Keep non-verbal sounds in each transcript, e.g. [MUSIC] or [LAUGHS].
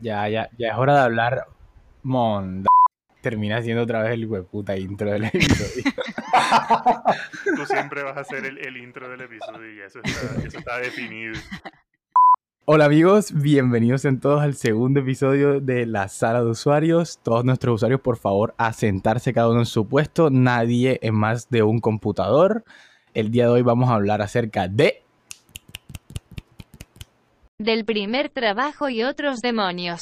Ya, ya, ya es hora de hablar monda. Termina siendo otra vez el hueputa intro del [LAUGHS] episodio. Tú siempre vas a hacer el, el intro del episodio y eso está, eso está definido. Hola amigos, bienvenidos en todos al segundo episodio de la sala de usuarios. Todos nuestros usuarios, por favor, a sentarse cada uno en su puesto. Nadie en más de un computador. El día de hoy vamos a hablar acerca de del primer trabajo y otros demonios.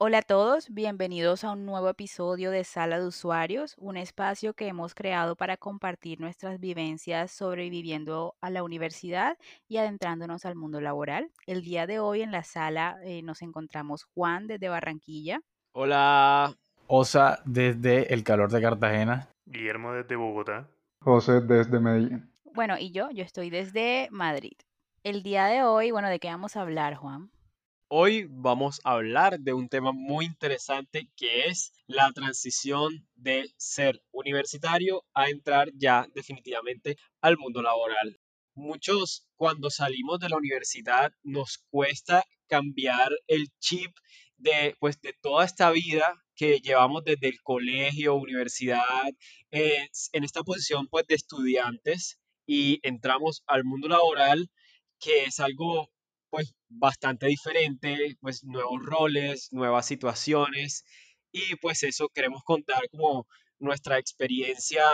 Hola a todos, bienvenidos a un nuevo episodio de Sala de Usuarios, un espacio que hemos creado para compartir nuestras vivencias sobreviviendo a la universidad y adentrándonos al mundo laboral. El día de hoy en la sala eh, nos encontramos Juan desde Barranquilla. Hola. Osa desde el calor de Cartagena. Guillermo desde Bogotá. José desde Medellín. Bueno, y yo, yo estoy desde Madrid. El día de hoy, bueno, ¿de qué vamos a hablar, Juan? Hoy vamos a hablar de un tema muy interesante que es la transición de ser universitario a entrar ya definitivamente al mundo laboral. Muchos cuando salimos de la universidad nos cuesta cambiar el chip de, pues, de toda esta vida que llevamos desde el colegio, universidad, en esta posición pues de estudiantes y entramos al mundo laboral que es algo pues bastante diferente, pues nuevos roles, nuevas situaciones y pues eso queremos contar como nuestra experiencia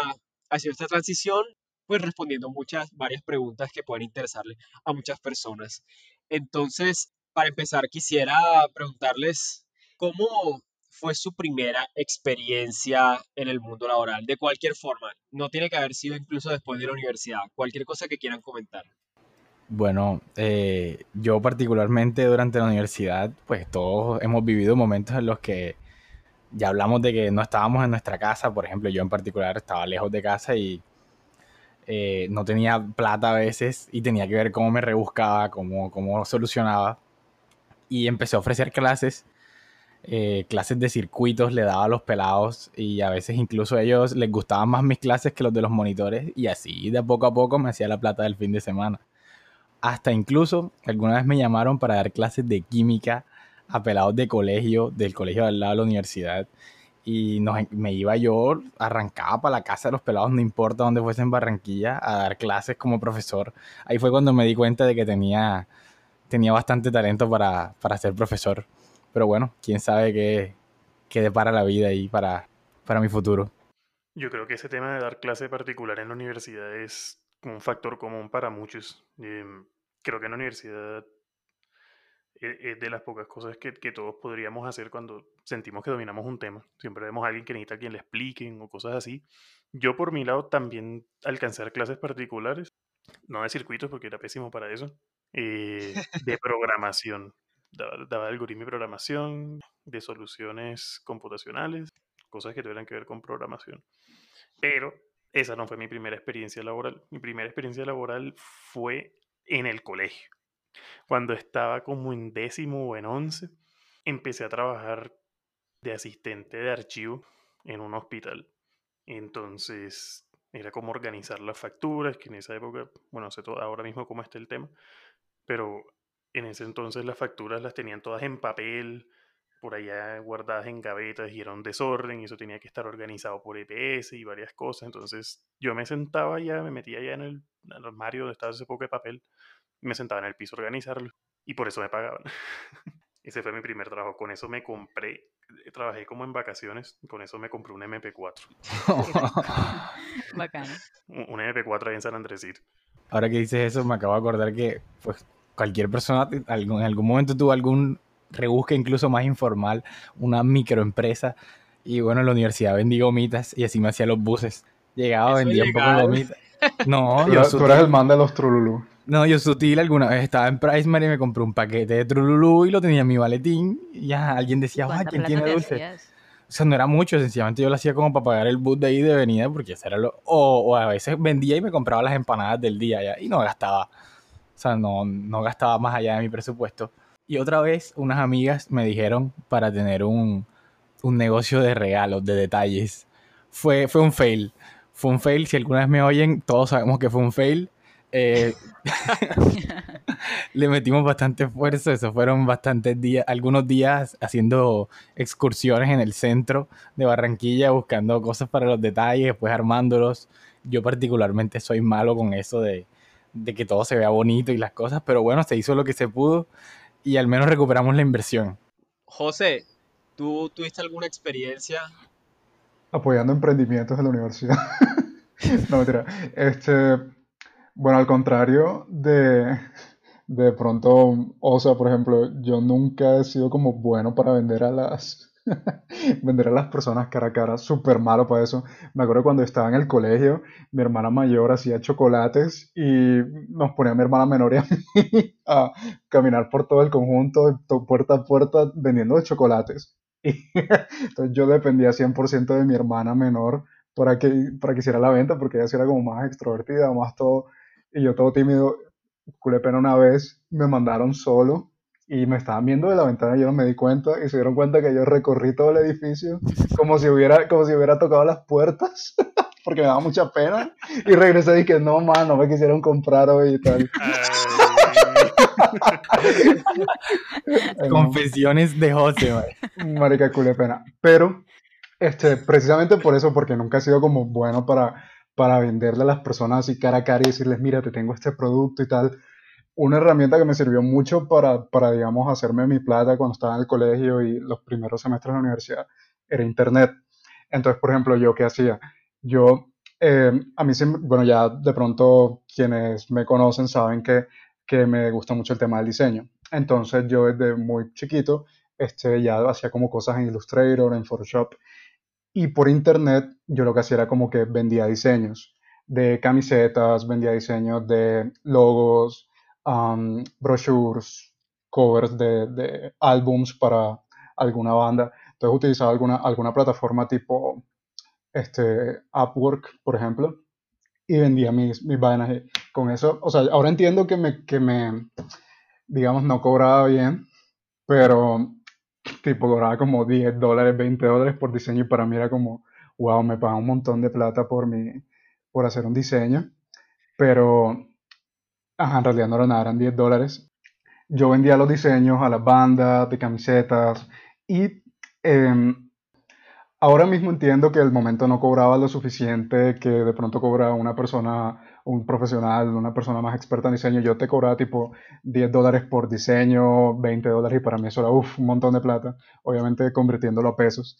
hacia esta transición, pues respondiendo muchas, varias preguntas que pueden interesarle a muchas personas. Entonces, para empezar, quisiera preguntarles cómo fue su primera experiencia en el mundo laboral, de cualquier forma. No tiene que haber sido incluso después de la universidad, cualquier cosa que quieran comentar. Bueno, eh, yo particularmente durante la universidad, pues todos hemos vivido momentos en los que ya hablamos de que no estábamos en nuestra casa, por ejemplo, yo en particular estaba lejos de casa y eh, no tenía plata a veces y tenía que ver cómo me rebuscaba, cómo, cómo solucionaba. Y empecé a ofrecer clases eh, clases de circuitos le daba a los pelados y a veces incluso a ellos les gustaban más mis clases que los de los monitores y así de poco a poco me hacía la plata del fin de semana. Hasta incluso alguna vez me llamaron para dar clases de química a pelados de colegio, del colegio al lado de la universidad. Y me iba yo, arrancaba para la casa de los pelados, no importa dónde fuese en Barranquilla, a dar clases como profesor. Ahí fue cuando me di cuenta de que tenía, tenía bastante talento para, para ser profesor. Pero bueno, quién sabe qué, qué depara la vida ahí para, para mi futuro. Yo creo que ese tema de dar clase particular en la universidad es un factor común para muchos. Em, creo que en la universidad e, es de las pocas cosas que, que, todos podríamos hacer cuando sentimos que dominamos un tema. Siempre vemos a alguien que necesita que le expliquen o cosas así. Yo por mi lado también alcanzar clases particulares, no de circuitos porque era pésimo para eso, eh, de [LAUGHS] programación daba, algoritmo y programación, de soluciones computacionales, cosas que tuvieran que ver con programación. Pero esa no fue mi primera experiencia laboral. Mi primera experiencia laboral fue en el colegio. Cuando estaba como en décimo o en once, empecé a trabajar de asistente de archivo en un hospital. Entonces era como organizar las facturas, que en esa época, bueno, no sé todo, ahora mismo cómo está el tema, pero en ese entonces las facturas las tenían todas en papel, por allá guardadas en gavetas y era un desorden y eso tenía que estar organizado por EPS y varias cosas. Entonces yo me sentaba ya, me metía ya en el, armario donde estaba ese poco de papel, me sentaba en el piso a organizarlo y por eso me pagaban. [LAUGHS] ese fue mi primer trabajo. Con eso me compré, trabajé como en vacaciones, con eso me compré un MP4. [LAUGHS] Bacán. [LAUGHS] Un, MP4 ahí en San Andresito. Ahora que dices eso, me acabo de acordar que pues cualquier persona en algún momento tuvo algún rebusque incluso más informal, una microempresa. Y bueno, en la universidad vendí gomitas y así me hacía los buses. Llegaba, vendía un poco de gomitas. [LAUGHS] No, yo tú eres el man de los Trululú. No, yo sutil alguna vez estaba en Priceman y me compré un paquete de Trululú y lo tenía en mi maletín. Y ya alguien decía, ¡ay, ¿quién tiene dulce? O sea, no era mucho, sencillamente yo lo hacía como para pagar el bus de ahí de venida, porque eso era lo. O, o a veces vendía y me compraba las empanadas del día ya, y no gastaba no, no gastaba más allá de mi presupuesto. Y otra vez unas amigas me dijeron para tener un, un negocio de regalos, de detalles. Fue, fue un fail. fue un fail. Si alguna vez me oyen, todos sabemos que fue un fail. Eh, [LAUGHS] le metimos bastante esfuerzo, eso fueron bastantes días, algunos días haciendo excursiones en el centro de Barranquilla, buscando cosas para los detalles, después armándolos. Yo particularmente soy malo con eso de, de que todo se vea bonito y las cosas, pero bueno, se hizo lo que se pudo y al menos recuperamos la inversión. José, ¿tú tuviste alguna experiencia? Apoyando emprendimientos en la universidad. [LAUGHS] no, mentira. Este, bueno, al contrario de, de pronto, o sea, por ejemplo, yo nunca he sido como bueno para vender a las, [LAUGHS] vender a las personas cara a cara, súper malo para eso. Me acuerdo cuando estaba en el colegio, mi hermana mayor hacía chocolates y nos ponía a mi hermana menor y a [LAUGHS] mí a caminar por todo el conjunto, to- puerta a puerta, vendiendo chocolates. [LAUGHS] Entonces yo dependía 100% de mi hermana menor para que, para que hiciera la venta, porque ella sí era como más extrovertida, más todo, y yo todo tímido, culé pena una vez, me mandaron solo y me estaban viendo de la ventana y yo no me di cuenta y se dieron cuenta que yo recorrí todo el edificio como si hubiera, como si hubiera tocado las puertas [LAUGHS] porque me daba mucha pena y regresé y dije, no, man, no me quisieron comprar hoy y tal. [LAUGHS] Confesiones de José, mae. Marica, culé pena. Pero, este, precisamente por eso, porque nunca he sido como bueno para, para venderle a las personas así cara a cara y decirles, mira, te tengo este producto y tal. Una herramienta que me sirvió mucho para, para, digamos, hacerme mi plata cuando estaba en el colegio y los primeros semestres de la universidad era Internet. Entonces, por ejemplo, ¿yo qué hacía? Yo, eh, a mí, bueno, ya de pronto quienes me conocen saben que, que me gusta mucho el tema del diseño. Entonces, yo desde muy chiquito este, ya hacía como cosas en Illustrator, en Photoshop. Y por internet yo lo que hacía era como que vendía diseños de camisetas, vendía diseños de logos, um, brochures, covers de, de álbums para alguna banda. Entonces utilizaba alguna, alguna plataforma tipo este, Upwork, por ejemplo, y vendía mis, mis vainas. Con eso, o sea, ahora entiendo que me, que me, digamos, no cobraba bien, pero tipo cobraba como 10 dólares, 20 dólares por diseño y para mí era como, wow, me pagan un montón de plata por, mi, por hacer un diseño, pero ajá, en realidad no era nada, eran 10 dólares. Yo vendía los diseños a las bandas de camisetas y eh, ahora mismo entiendo que el momento no cobraba lo suficiente que de pronto cobra una persona, un profesional, una persona más experta en diseño. Yo te cobraba tipo 10 dólares por diseño, 20 dólares y para mí eso era uf, un montón de plata, obviamente convirtiéndolo a pesos.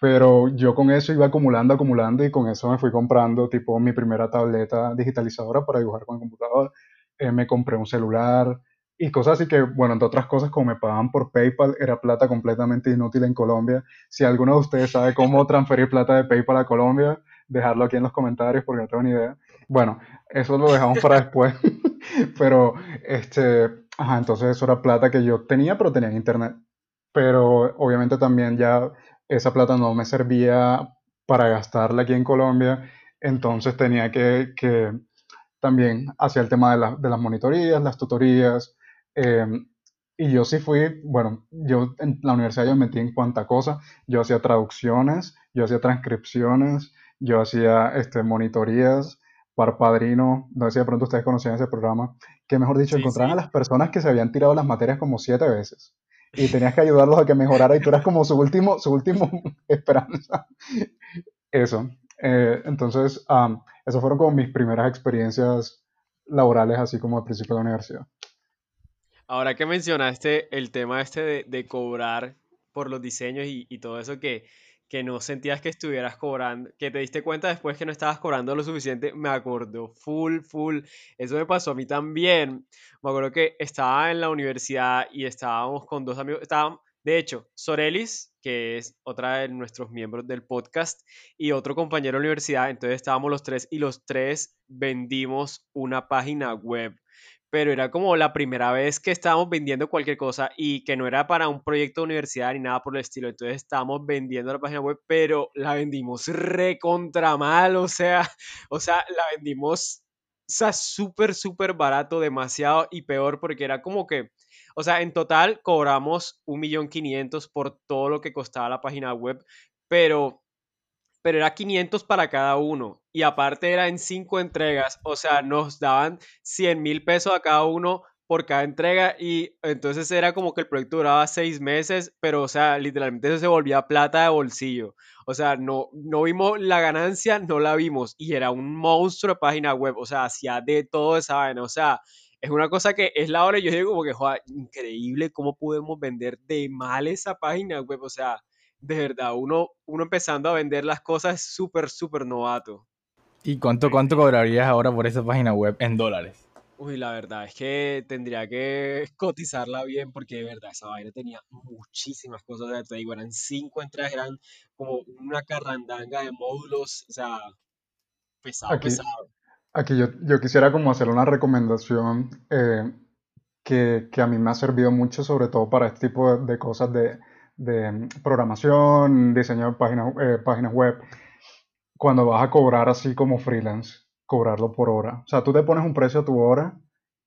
Pero yo con eso iba acumulando, acumulando y con eso me fui comprando tipo mi primera tableta digitalizadora para dibujar con el computador. Eh, me compré un celular y cosas así que, bueno, entre otras cosas, como me pagaban por PayPal, era plata completamente inútil en Colombia. Si alguno de ustedes sabe cómo [LAUGHS] transferir plata de PayPal a Colombia, dejarlo aquí en los comentarios porque no tengo ni idea. Bueno, eso lo dejamos para después. [LAUGHS] pero, este, ajá, entonces eso era plata que yo tenía, pero tenía en internet. Pero obviamente también ya esa plata no me servía para gastarla aquí en Colombia, entonces tenía que, que también hacer el tema de, la, de, las monitorías, las tutorías, eh, y yo sí fui, bueno, yo en la universidad yo me metí en cuanta cosa, yo hacía traducciones, yo hacía transcripciones, yo hacía este, monitorías, para Padrino, no sé si de pronto ustedes conocían ese programa, que mejor dicho, sí, encontraban sí. a las personas que se habían tirado las materias como siete veces y [LAUGHS] tenías que ayudarlos a que mejorara y tú eras como su último, su último [LAUGHS] esperanza. Eso. Eh, entonces, um, esas fueron como mis primeras experiencias laborales, así como al principio de la universidad. Ahora que mencionaste el tema este de, de cobrar por los diseños y, y todo eso que, que no sentías que estuvieras cobrando, que te diste cuenta después que no estabas cobrando lo suficiente, me acordó full, full. Eso me pasó a mí también. Me acuerdo que estaba en la universidad y estábamos con dos amigos, estaban, de hecho, Sorelis, que es otra de nuestros miembros del podcast, y otro compañero de la universidad, entonces estábamos los tres y los tres vendimos una página web pero era como la primera vez que estábamos vendiendo cualquier cosa y que no era para un proyecto de universidad ni nada por el estilo. Entonces estábamos vendiendo la página web, pero la vendimos re contra mal, o sea, [LAUGHS] o sea, la vendimos, o sea, súper, súper barato, demasiado y peor porque era como que, o sea, en total cobramos un millón quinientos por todo lo que costaba la página web, pero pero era 500 para cada uno. Y aparte era en cinco entregas, o sea, nos daban 100 mil pesos a cada uno por cada entrega y entonces era como que el proyecto duraba seis meses, pero o sea, literalmente eso se volvía plata de bolsillo. O sea, no, no vimos la ganancia, no la vimos y era un monstruo de página web, o sea, hacía de todo esa vaina, o sea, es una cosa que es la hora y yo digo como que, joder, increíble cómo podemos vender de mal esa página web, o sea, de verdad, uno, uno empezando a vender las cosas es súper, súper novato. ¿Y cuánto, cuánto cobrarías ahora por esa página web en dólares? Uy, la verdad es que tendría que cotizarla bien porque de verdad esa vaina tenía muchísimas cosas. de te digo, eran cinco entradas, eran como una carrandanga de módulos, o sea, pesado, Aquí, pesado. Aquí yo, yo quisiera como hacer una recomendación eh, que, que a mí me ha servido mucho, sobre todo para este tipo de, cosas de, de programación, diseño de páginas, eh, páginas web, cuando vas a cobrar así como freelance, cobrarlo por hora. O sea, tú te pones un precio a tu hora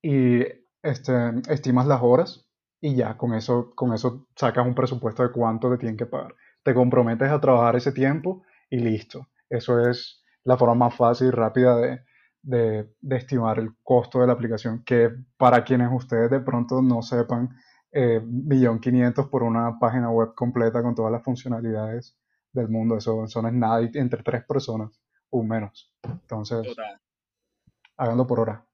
y este, estimas las horas y ya con eso, con eso sacas un presupuesto de cuánto te tienen que pagar. Te comprometes a trabajar ese tiempo y listo. Eso es la forma más fácil y rápida de, de, de estimar el costo de la aplicación, que para quienes ustedes de pronto no sepan, eh, millón quinientos por una página web completa con todas las funcionalidades del mundo, eso, eso no es nada entre tres personas o menos. Entonces, Total. háganlo por hora.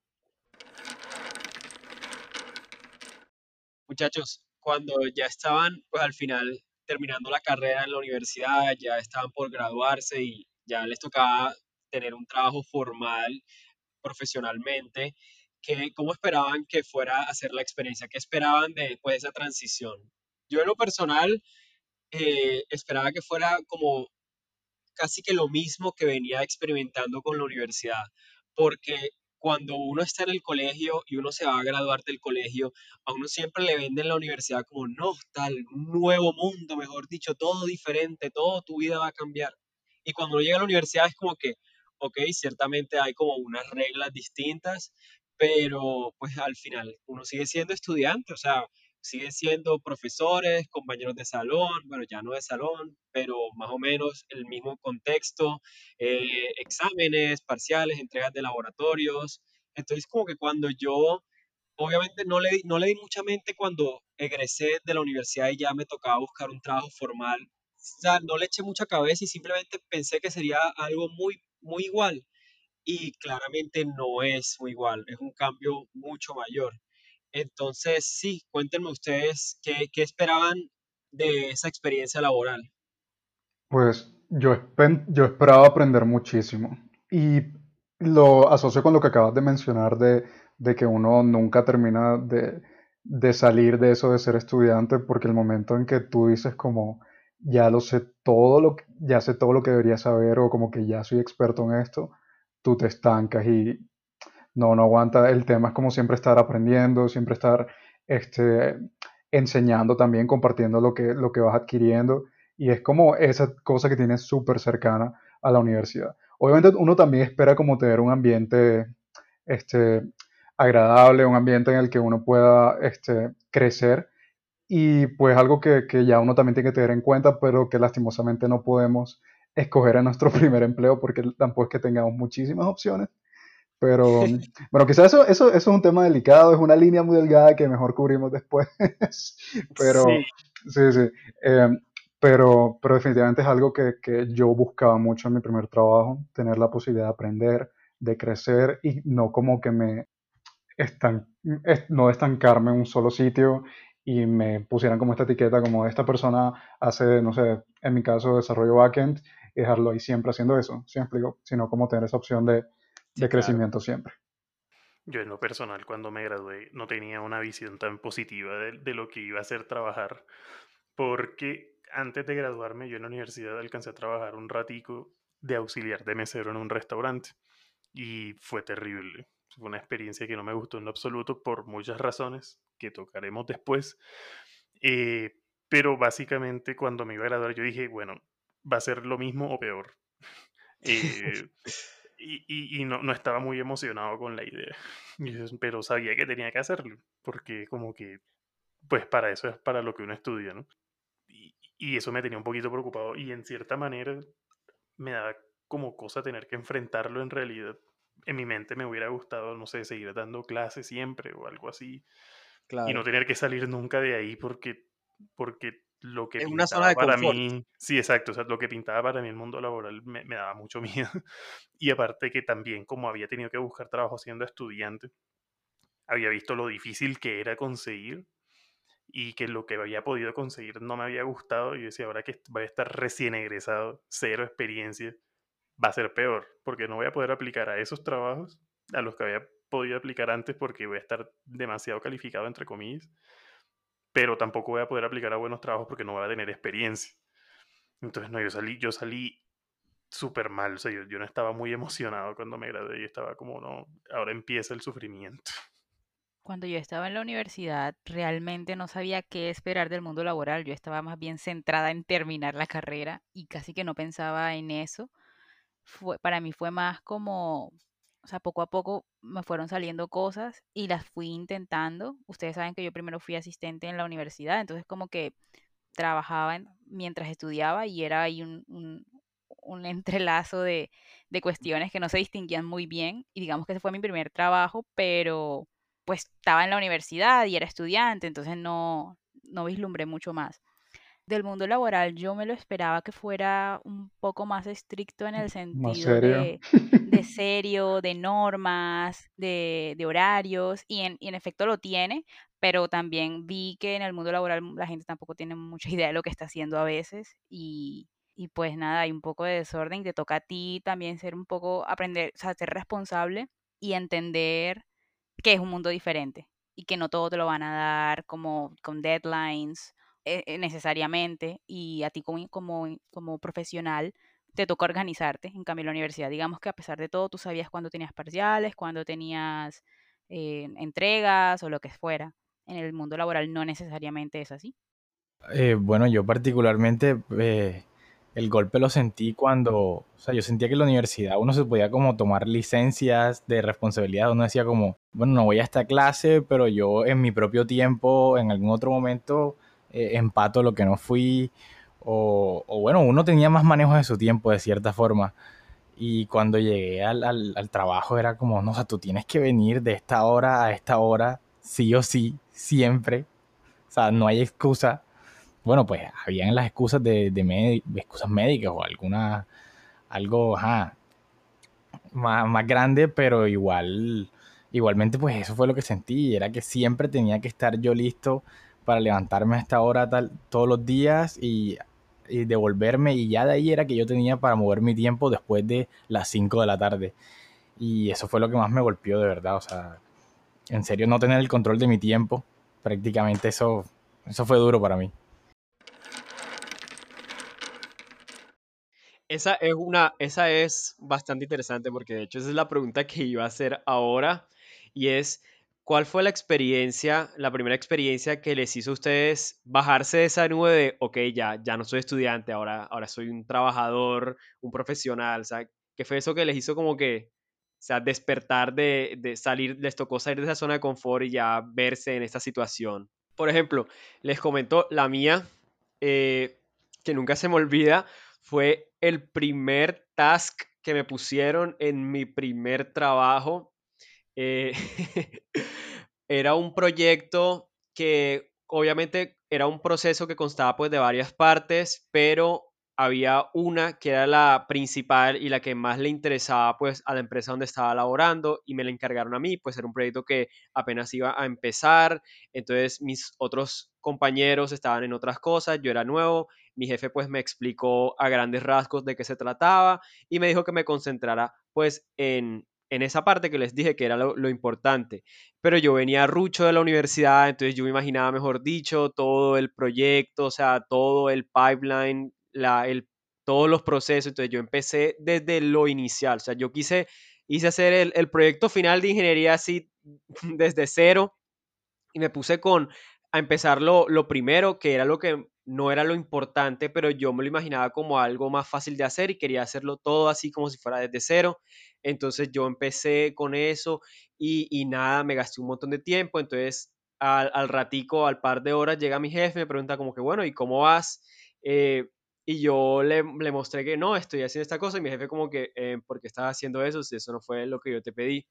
Muchachos, cuando ya estaban, pues al final terminando la carrera en la universidad, ya estaban por graduarse y ya les tocaba tener un trabajo formal profesionalmente, ¿qué, ¿cómo esperaban que fuera a ser la experiencia? ¿Qué esperaban de pues, esa transición? Yo en lo personal eh, esperaba que fuera como casi que lo mismo que venía experimentando con la universidad, porque cuando uno está en el colegio y uno se va a graduar del colegio, a uno siempre le venden la universidad como, no, tal, un nuevo mundo, mejor dicho, todo diferente, todo tu vida va a cambiar. Y cuando uno llega a la universidad es como que, ok, ciertamente hay como unas reglas distintas, pero pues al final uno sigue siendo estudiante, o sea, siguen siendo profesores, compañeros de salón, bueno, ya no de salón, pero más o menos el mismo contexto, eh, exámenes, parciales, entregas de laboratorios. Entonces, como que cuando yo, obviamente no le, no le di mucha mente cuando egresé de la universidad y ya me tocaba buscar un trabajo formal. O sea, no le eché mucha cabeza y simplemente pensé que sería algo muy, muy igual. Y claramente no es muy igual, es un cambio mucho mayor. Entonces, sí, cuéntenme ustedes qué, qué esperaban de esa experiencia laboral. Pues yo, yo esperaba aprender muchísimo y lo asocio con lo que acabas de mencionar de, de que uno nunca termina de, de salir de eso de ser estudiante porque el momento en que tú dices como ya lo sé todo lo que, ya sé todo lo que debería saber o como que ya soy experto en esto, tú te estancas y no, no aguanta. El tema es como siempre estar aprendiendo, siempre estar este, enseñando también, compartiendo lo que, lo que vas adquiriendo. Y es como esa cosa que tienes súper cercana a la universidad. Obviamente uno también espera como tener un ambiente este, agradable, un ambiente en el que uno pueda este, crecer. Y pues algo que, que ya uno también tiene que tener en cuenta, pero que lastimosamente no podemos escoger en nuestro [LAUGHS] primer empleo porque tampoco es que tengamos muchísimas opciones. Pero [LAUGHS] bueno, quizás eso, eso, eso es un tema delicado, es una línea muy delgada que mejor cubrimos después. [LAUGHS] Pero Sí, sí, sí. Eh, pero, pero definitivamente es algo que, que yo buscaba mucho en mi primer trabajo, tener la posibilidad de aprender, de crecer y no como que me estan- es- no estancarme en un solo sitio y me pusieran como esta etiqueta como esta persona hace, no sé, en mi caso desarrollo backend y dejarlo ahí siempre haciendo eso, ¿sí me explico? Sino como tener esa opción de, sí, de claro. crecimiento siempre. Yo en lo personal, cuando me gradué, no tenía una visión tan positiva de, de lo que iba a ser trabajar, porque antes de graduarme, yo en la universidad alcancé a trabajar un ratico de auxiliar de mesero en un restaurante y fue terrible. Fue una experiencia que no me gustó en lo absoluto por muchas razones que tocaremos después. Eh, pero básicamente cuando me iba a graduar yo dije, bueno, va a ser lo mismo o peor. [LAUGHS] Eh, y y- no, no estaba muy emocionado con la idea. [LAUGHS] Pero sabía que tenía que hacerlo, porque como que, pues para eso es para lo que uno estudia, ¿no? Y, y eso me tenía un poquito preocupado y en cierta manera me da como cosa tener que enfrentarlo en realidad. En mi mente me hubiera gustado, no sé, seguir dando clases siempre o algo así. Y no tener que salir nunca de ahí porque, porque lo que Es pintaba una zona de para confort. mí, sí, exacto, o sea, lo que pintaba para mí el mundo laboral me, me daba mucho [LAUGHS] miedo. Y aparte que también como había tenido que buscar trabajo siendo estudiante, había visto lo difícil que era conseguir y que lo que había podido conseguir no me había gustado y decía, ahora que voy a estar recién egresado, cero experiencia, va a ser peor, porque no voy a poder aplicar a esos trabajos a los que había podido aplicar antes porque voy a estar demasiado calificado, entre comillas, pero tampoco voy a poder aplicar a buenos trabajos porque no voy a tener experiencia. Entonces, no, yo salí, yo salí súper mal, o sea, yo, yo no estaba muy emocionado cuando me gradué y estaba como, no, ahora empieza el sufrimiento. Cuando yo estaba en la universidad, realmente no sabía qué esperar del mundo laboral. Yo estaba más bien centrada en terminar la carrera y casi que no pensaba en eso. Fue, para mí fue más como, o sea, poco a poco me fueron saliendo cosas y las fui intentando. Ustedes saben que yo primero fui asistente en la universidad, entonces como que trabajaba en- mientras estudiaba y era ahí un, un- un [LAUGHS] entrelazo de, de cuestiones que no se distinguían muy bien. Y digamos que ese fue mi primer trabajo, pero pues estaba en la universidad y era estudiante, entonces no, no vislumbré mucho más. Del mundo laboral yo me lo esperaba que fuera un poco más estricto en el sentido serio. de, de [LAUGHS] serio, de normas, de, de horarios, y en, y en efecto lo tiene, pero también vi que en el mundo laboral la gente tampoco tiene mucha [LAUGHS] idea de lo que está haciendo a veces y, y pues nada, hay un poco de desorden y te toca a ti también ser un poco, aprender, o sea, ser responsable y entender que es un mundo diferente y que no todo te lo van a dar como con deadlines eh, eh, necesariamente y a ti como, como, como profesional te toca organizarte. En cambio, en la universidad, digamos que a pesar de todo, tú sabías cuándo tenías parciales, cuándo tenías eh, entregas o lo que fuera. En el mundo laboral no necesariamente es así. Eh, bueno, yo particularmente el golpe lo sentí cuando, o sea, yo sentía que en la universidad uno se podía como tomar licencias de responsabilidad, uno decía como, bueno, no voy a esta clase, pero yo en mi propio tiempo, en algún otro momento, eh, empato lo que no fui, o, o bueno, uno tenía más manejo de su tiempo de cierta forma. Y cuando llegué al, al, trabajo era como, no, o sea, tú tienes que venir de esta hora a esta hora, sí o sí, siempre. O sea, no hay excusa. Bueno, pues habían las excusas de, de, de excusas médicas o alguna, algo, ajá, más, más grande, pero igual, igualmente pues eso fue lo que sentí, era que siempre tenía que estar yo listo para levantarme a esta hora tal, todos los días y, y devolverme y ya de ahí era que yo tenía para mover mi tiempo después de las 5 de la tarde. Y eso fue lo que más me golpeó de verdad, o sea, en serio no tener el control de mi tiempo, prácticamente eso, eso fue duro para mí. Esa es una, esa es bastante interesante porque de hecho esa es la pregunta que iba a hacer ahora y es, ¿cuál fue la experiencia, la primera experiencia que les hizo a ustedes bajarse de esa nube de, ok, ya, ya no soy estudiante, ahora, ahora soy un trabajador, un profesional, o sea, ¿qué fue eso que les hizo como que, o sea, despertar de, de salir, les tocó salir de esa zona de confort y ya verse en esta situación? Por ejemplo, les comento la mía, eh, que nunca se me olvida fue el primer task que me pusieron en mi primer trabajo. Eh, [LAUGHS] era un proyecto que obviamente era un proceso que constaba pues de varias partes, pero había una que era la principal y la que más le interesaba pues a la empresa donde estaba laborando y me la encargaron a mí, pues era un proyecto que apenas iba a empezar, entonces mis otros compañeros estaban en otras cosas, yo era nuevo, mi jefe pues me explicó a grandes rasgos de qué se trataba y me dijo que me concentrara pues en, en esa parte que les dije que era lo, importante. Pero yo venía rucho de la universidad, entonces yo me imaginaba, mejor dicho, todo el proyecto, o sea, todo el pipeline, la, el, todos los procesos. Entonces yo empecé desde lo inicial, o sea, yo quise, hice hacer el, el proyecto final de ingeniería así [LAUGHS] desde cero y me puse con a empezar lo, lo primero, que era lo que no era lo importante, pero yo me lo imaginaba como algo más fácil de hacer y quería hacerlo todo así como si fuera desde cero. Entonces yo empecé con eso y, y nada, me gasté un montón de tiempo. Entonces al, al, ratico, al par de horas, llega mi jefe, me pregunta como que, bueno, ¿y cómo vas? Eh, Y yo le, le mostré que no, estoy haciendo esta cosa y mi jefe como que, eh, ¿por qué estás haciendo eso si eso no fue lo que yo te pedí?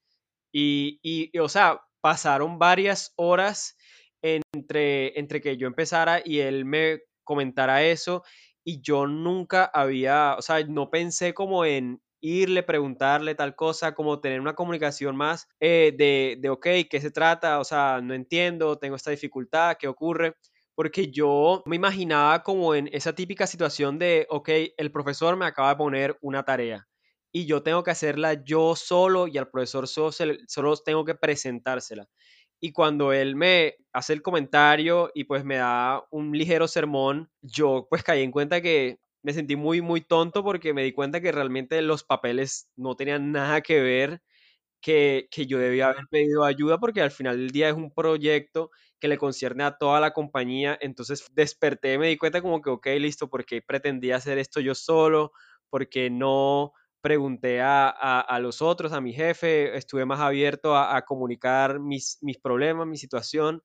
Y, y, y, o sea, pasaron varias horas entre, entre que yo empezara y él me comentara eso y yo nunca había, o sea, no pensé como en irle, preguntarle tal cosa, como tener una comunicación más eh, de, de, ok, ¿qué se trata? O sea, no entiendo, tengo esta dificultad, ¿qué ocurre? Porque yo me imaginaba como en esa típica situación de, ok, el profesor me acaba de poner una tarea y yo tengo que hacerla yo solo y al profesor solo, solo tengo que presentársela. Y cuando él me hace el comentario y pues me da un ligero sermón, yo pues caí en cuenta que me sentí muy, muy tonto porque me di cuenta que realmente los papeles no tenían nada que ver, que, que yo debía haber pedido ayuda porque al final del día es un proyecto que le concierne a toda la compañía. Entonces desperté, me di cuenta como que, ok, listo, porque pretendía hacer esto yo solo, porque no pregunté a, a, a, los otros, a mi jefe, estuve más abierto a, a, comunicar mis, mis problemas, mi situación.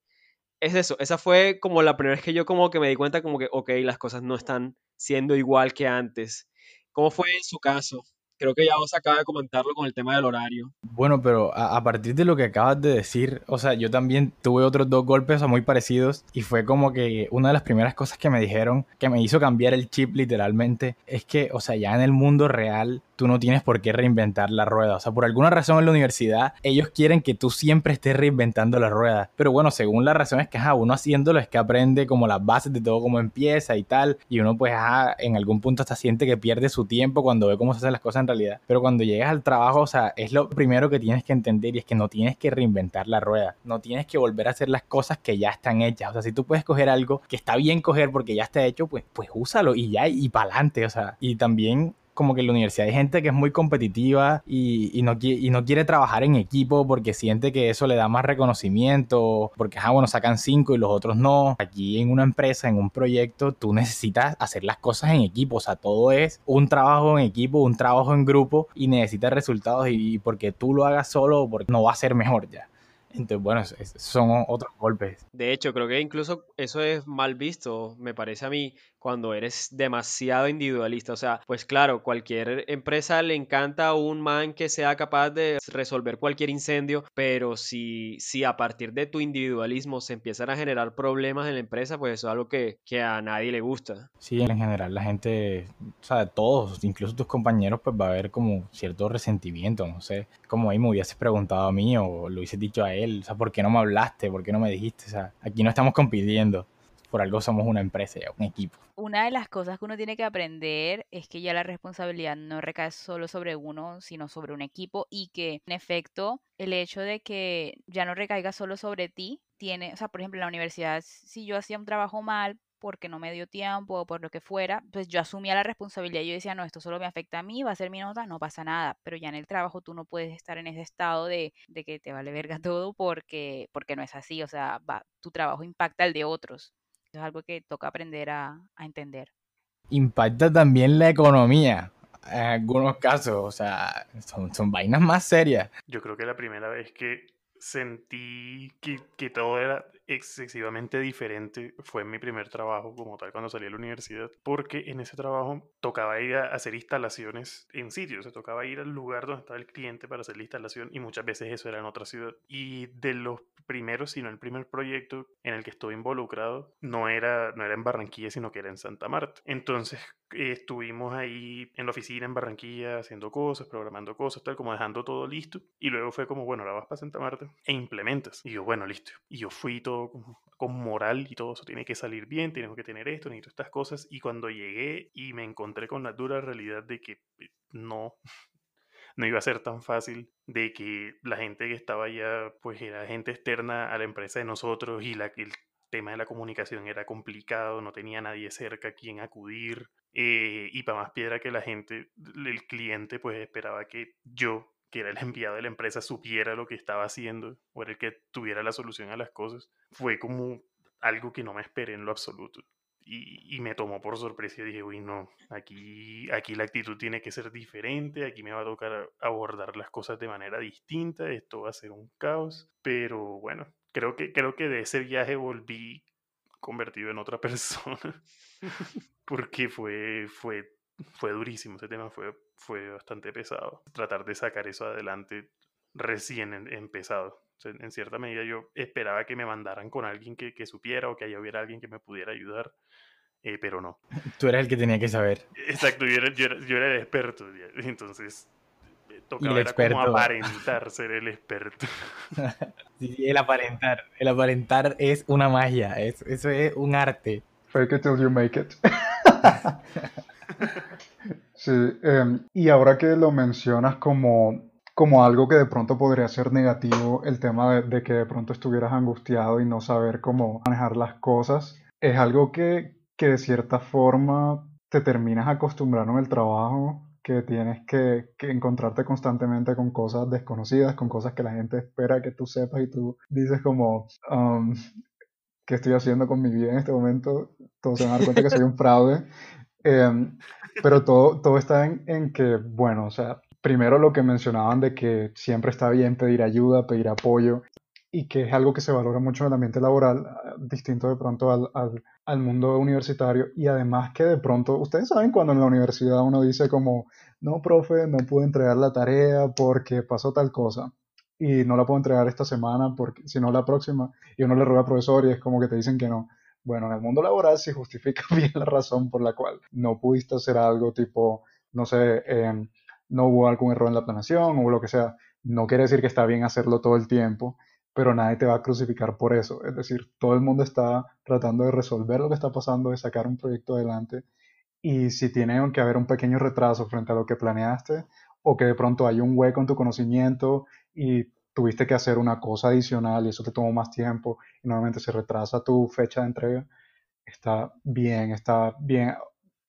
Es eso, esa fue como la primera vez que yo como que me di cuenta como que, ok, las cosas no están siendo igual que antes. ¿Cómo fue en su caso? Creo que ya vos acaba de comentarlo con el tema del horario. Bueno, pero a, a, partir de lo que acabas de decir, o sea, yo también tuve otros dos golpes muy parecidos y fue como que una de las primeras cosas que me dijeron que me hizo cambiar el chip literalmente es que, o sea, ya en el mundo real tú no tienes por qué reinventar la rueda. O sea, por alguna razón en la universidad ellos quieren que tú siempre estés reinventando la rueda. Pero bueno, según la razón es que ajá, uno haciéndolo es que aprende como las bases de todo cómo empieza y tal. Y uno pues ajá, en algún punto hasta siente que pierde su tiempo cuando ve cómo se hacen las cosas en realidad. Pero cuando llegas al trabajo, o sea, es lo primero que tienes que entender y es que no tienes que reinventar la rueda. No tienes que volver a hacer las cosas que ya están hechas. O sea, si tú puedes coger algo que está bien coger porque ya está hecho, pues, pues úsalo y ya y para adelante. O sea, y también como que en la universidad hay gente que es muy competitiva y, y, no, y no quiere trabajar en equipo porque siente que eso le da más reconocimiento, porque, ah, bueno, sacan cinco y los otros no. Aquí en una empresa, en un proyecto, tú necesitas hacer las cosas en equipo, o sea, todo es un trabajo en equipo, un trabajo en grupo y necesitas resultados y, y porque tú lo hagas solo, porque no va a ser mejor ya. Entonces, bueno, son otros golpes. De hecho, creo que incluso eso es mal visto, me parece a mí, cuando eres demasiado individualista. O sea, pues claro, cualquier empresa le encanta a un man que sea capaz de resolver cualquier incendio, pero si, si a partir de tu individualismo se empiezan a generar problemas en la empresa, pues eso es algo que, que a nadie le gusta. Sí, en general la gente, o sea, todos, incluso tus compañeros, pues va a haber como cierto resentimiento, no sé, como ahí me hubieses preguntado a mí o lo hubieses dicho a él, o sea, ¿por qué no me hablaste? ¿Por qué no me dijiste? O sea, aquí no estamos compitiendo por algo somos una empresa, un equipo. Una de las cosas que uno tiene que aprender es que ya la responsabilidad no recae solo sobre uno, sino sobre un equipo y que en efecto el hecho de que ya no recaiga solo sobre ti tiene, o sea, por ejemplo, en la universidad, si yo hacía un trabajo mal, porque no me dio tiempo o por lo que fuera, pues yo asumía la responsabilidad. Yo decía, no, esto solo me afecta a mí, va a ser mi nota, no pasa nada. Pero ya en el trabajo tú no puedes estar en ese estado de, de que te vale verga [LAUGHS] todo porque, porque no es así. O sea, va, tu trabajo impacta al de otros. Es algo que toca aprender a, a entender. Impacta también la economía en algunos casos, o sea, son, son vainas más serias. Yo creo que la primera vez que sentí que, que, todo era excesivamente diferente fue mi primer trabajo como tal cuando salí de la universidad porque en ese trabajo tocaba ir a hacer instalaciones en sitios, se tocaba ir al lugar donde estaba el cliente para hacer la instalación y muchas veces eso era en otra ciudad. Y de los primeros, sino el primer proyecto en el que estuve involucrado no era, no era en Barranquilla sino que era en Santa Marta. Entonces estuvimos ahí en la oficina en Barranquilla haciendo cosas, programando cosas, tal como dejando todo listo y luego fue como bueno, ahora vas para Santa Marta e implementas. Y yo, bueno, listo. Y yo fui todo con, con, moral y todo eso tiene que salir bien, tenemos que tener esto, necesito estas cosas. Y cuando llegué y me encontré con la dura realidad de que eh, no, [LAUGHS] no iba a ser tan fácil, de que la gente que estaba allá, pues era gente externa a la empresa de nosotros y la, el tema de la comunicación era complicado, no tenía nadie cerca a quien acudir. Eh, y para más piedra que la gente, el cliente, pues esperaba que yo que era el [LAUGHS] enviado de la empresa, supiera lo que estaba haciendo o era el que tuviera la solución a las cosas, fue como algo que no me esperé en lo absoluto. Y, me tomó por sorpresa y dije, uy, no, aquí, aquí la actitud tiene que ser diferente, aquí me va a tocar abordar las cosas de manera distinta, esto va a ser un caos, pero bueno, creo que, creo que de ese viaje volví convertido en otra [LAUGHS] persona. Porque fue, fue, fue durísimo, ese tema fue, fue bastante pesado. Tratar de sacar eso adelante recién em, empezado. en cierta medida yo esperaba que me mandaran con alguien que, que supiera o que haya hubiera alguien que me pudiera ayudar, eh, pero no. [LAUGHS] Tú eras el que tenía que saber. Exacto, yo era, yo era, yo era el experto, entonces tocaba era como aparentar ser el experto. [LAUGHS] sí, el aparentar. El aparentar es una magia, es, eso es un arte. Fake it till you make it. [LAUGHS] sí, em, y ahora que lo mencionas como, como algo que de pronto podría ser negativo, el tema de, de que de pronto estuvieras angustiado y no saber cómo manejar las cosas, es algo que, que de cierta forma te terminas acostumbrando en el trabajo que tienes que, encontrarte constantemente con cosas desconocidas, con cosas que la gente espera que tú sepas y tú dices como, um, ¿qué estoy haciendo con mi vida en este momento? Todos se van a dar cuenta que soy un [LAUGHS] fraude. Em, pero todo, todo está en, en, que, bueno, o sea, primero lo que mencionaban de que siempre está bien pedir ayuda, pedir apoyo, y que es algo que se valora mucho en el ambiente laboral, distinto de pronto al, al, mundo universitario. Y además que de pronto, ustedes saben cuando en la universidad uno dice como, no, profe, no pude entregar la tarea porque pasó tal cosa. Y no la puedo entregar esta semana, porque, sino la próxima. Y uno le ruega al profesor y es como que te dicen que no. Bueno, en el mundo laboral sí justifica [LAUGHS] bien la razón por la cual no pudiste hacer algo tipo, no sé, eh, no hubo algún error en la planeación o lo que sea. No quiere decir que está bien hacerlo todo el tiempo pero nadie te va a crucificar por eso. Es decir, todo el mundo está tratando de resolver lo que está pasando, de sacar un proyecto adelante. Y si tiene que haber un pequeño retraso frente a lo que planeaste, o que de pronto hay un hueco en tu conocimiento y tuviste que hacer una cosa adicional y eso te tomó más tiempo y nuevamente se retrasa tu fecha de entrega, está bien, está bien.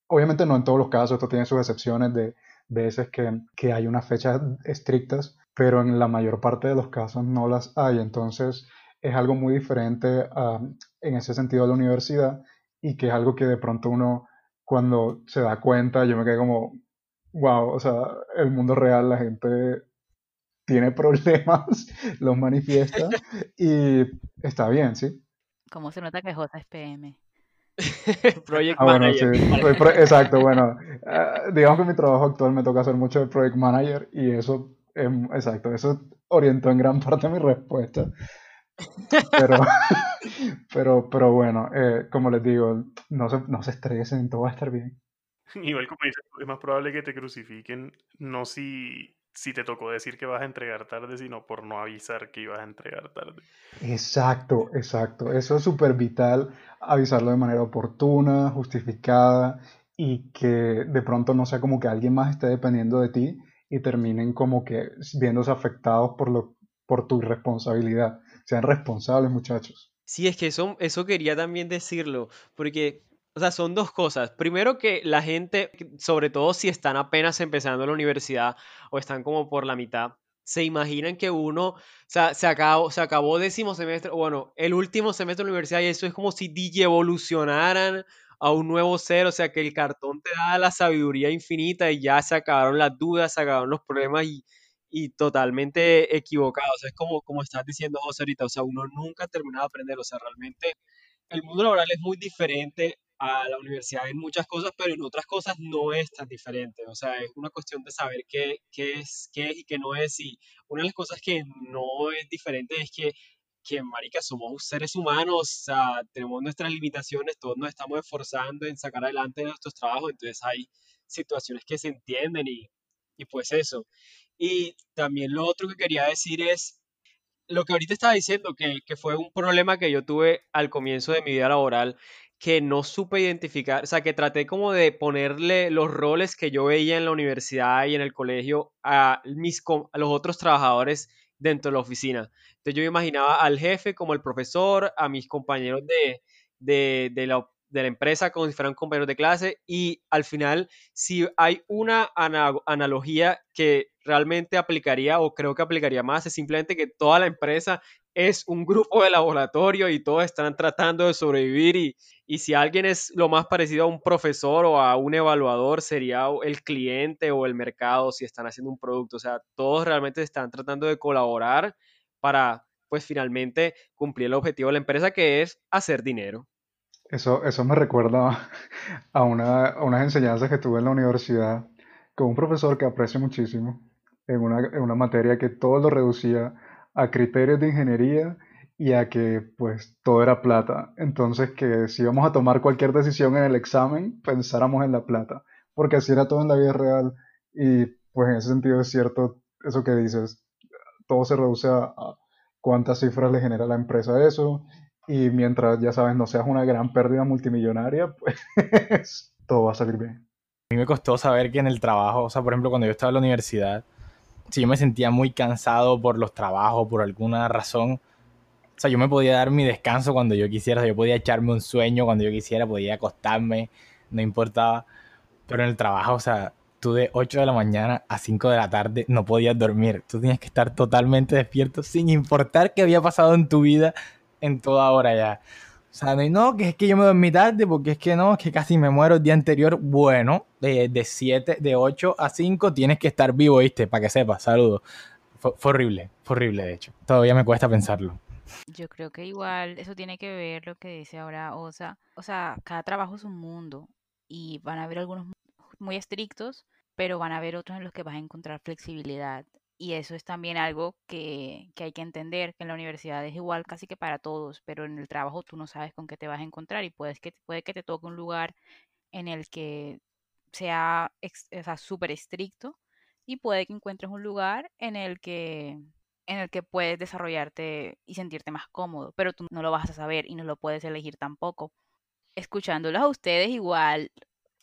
Obviamente no en todos los casos, esto tiene sus excepciones de veces que, que hay unas fechas estrictas, pero en la mayor parte de los casos no las hay. Entonces es algo muy diferente en ese sentido a la universidad y que es algo que de pronto uno cuando se da cuenta, yo me quedé como, wow, o sea, el mundo real, la gente tiene [LAUGHS] problemas, los manifiesta y está bien, ¿sí? ¿Cómo se nota que J es PM? [LAUGHS] project ah, Manager. exacto, bueno, ah, digamos que mi trabajo actual me toca hacer mucho de Project Manager y eso exacto, eso orientó en gran parte mi respuesta. Pero, [LAUGHS] pero, pero bueno, eh, como les digo, no se, no se estresen, todo va a estar bien. Igual como dices, es más probable que te crucifiquen, no si, si te tocó decir que vas a entregar tarde, sino por no avisar que ibas a entregar tarde. Exacto, exacto. Eso es súper vital, avisarlo de manera oportuna, justificada y que de pronto no sea como que alguien más esté dependiendo de ti y terminen como que viéndose afectados por, lo, por tu irresponsabilidad. Sean responsables, muchachos. Sí, es que eso, eso quería también decirlo, porque, o sea, son dos cosas. Primero que la gente, sobre todo si están apenas empezando la universidad o están como por la mitad, se imaginan que uno, o sea, se acabó, se acabó décimo semestre, bueno, el último semestre de la universidad y eso es como si evolucionaran a un nuevo ser, o sea que el cartón te da la sabiduría infinita y ya se acabaron las dudas, se acabaron los problemas y, y totalmente equivocado. O sea, es como, como estás diciendo José ahorita, o sea, uno nunca ha terminado de aprender, o sea, realmente el mundo laboral es muy diferente a la universidad en muchas cosas, pero en otras cosas no es tan diferente. O sea, es una cuestión de saber qué, qué, es, qué es y qué no es. Y una de las cosas que no es diferente es que que, marica, somos seres humanos, o sea, tenemos nuestras limitaciones, todos nos estamos esforzando en sacar adelante nuestros trabajos, entonces hay situaciones que se entienden y, y pues eso. Y también lo otro que quería decir es lo que ahorita estaba diciendo, que, que, fue un problema que yo tuve al comienzo de mi vida laboral, que no supe identificar, o sea, que traté como de ponerle los roles que yo veía en la universidad y en el colegio a, mis, a los otros trabajadores dentro de la oficina. Entonces yo imaginaba al jefe como el profesor, a mis compañeros de, de, de, la, de la, empresa como si fueran compañeros de clase y al final si hay una analogía que realmente aplicaría o creo que aplicaría más es simplemente que toda la empresa es un grupo de laboratorio y todos están tratando de sobrevivir y, y, si alguien es lo más parecido a un profesor o a un evaluador sería el cliente o el mercado si están haciendo un producto. O sea, todos realmente están tratando de colaborar para pues finalmente cumplir el objetivo de la empresa que es hacer dinero. Eso, eso me recuerda [LAUGHS] a, una, a unas enseñanzas que tuve en la universidad con un profesor que aprecio muchísimo, en una, en una materia que todo lo reducía a criterios de ingeniería y a que pues todo era plata. Entonces que si íbamos a tomar cualquier decisión en el examen, pensáramos en la plata, porque así era todo en la vida real y pues en ese sentido es cierto eso que dices, todo se reduce a, a cuántas cifras le genera la empresa eso y mientras ya sabes no seas una gran pérdida multimillonaria, pues [LAUGHS] todo va a salir bien. A mí me costó saber que en el trabajo, o sea, por ejemplo, cuando yo estaba en la universidad, si yo me sentía muy cansado por los trabajos, por alguna razón, o sea, yo me podía dar mi descanso cuando yo quisiera, o sea, yo podía echarme un sueño cuando yo quisiera, podía acostarme, no importaba. Pero en el trabajo, o sea, tú de 8 de la mañana a 5 de la tarde no podías dormir. Tú tenías que estar totalmente despierto sin importar qué había pasado en tu vida en toda hora ya. O sea, no, no, que es que yo me dormí tarde porque es que no, es que casi me muero el día anterior. Bueno, de, de 7, de 8 a 5 tienes que estar vivo, ¿viste? Para que sepas, saludos. Fue, horrible, fue horrible de hecho. Todavía me cuesta pensarlo. Yo creo que igual eso tiene que ver lo que dice ahora Osa. O sea, cada trabajo es un mundo y van a haber algunos muy estrictos, pero van a haber otros en los que vas a encontrar flexibilidad. Y eso es también algo que, que hay que entender, que en la universidad es igual casi que para todos, pero en el trabajo tú no sabes con qué te vas a encontrar y puedes que, puede que te toque un lugar en el que sea súper estricto y puede que encuentres un lugar en el que en el que puedes desarrollarte y sentirte más cómodo, pero tú no lo vas a saber y no lo puedes elegir tampoco. Escuchándolos a ustedes igual,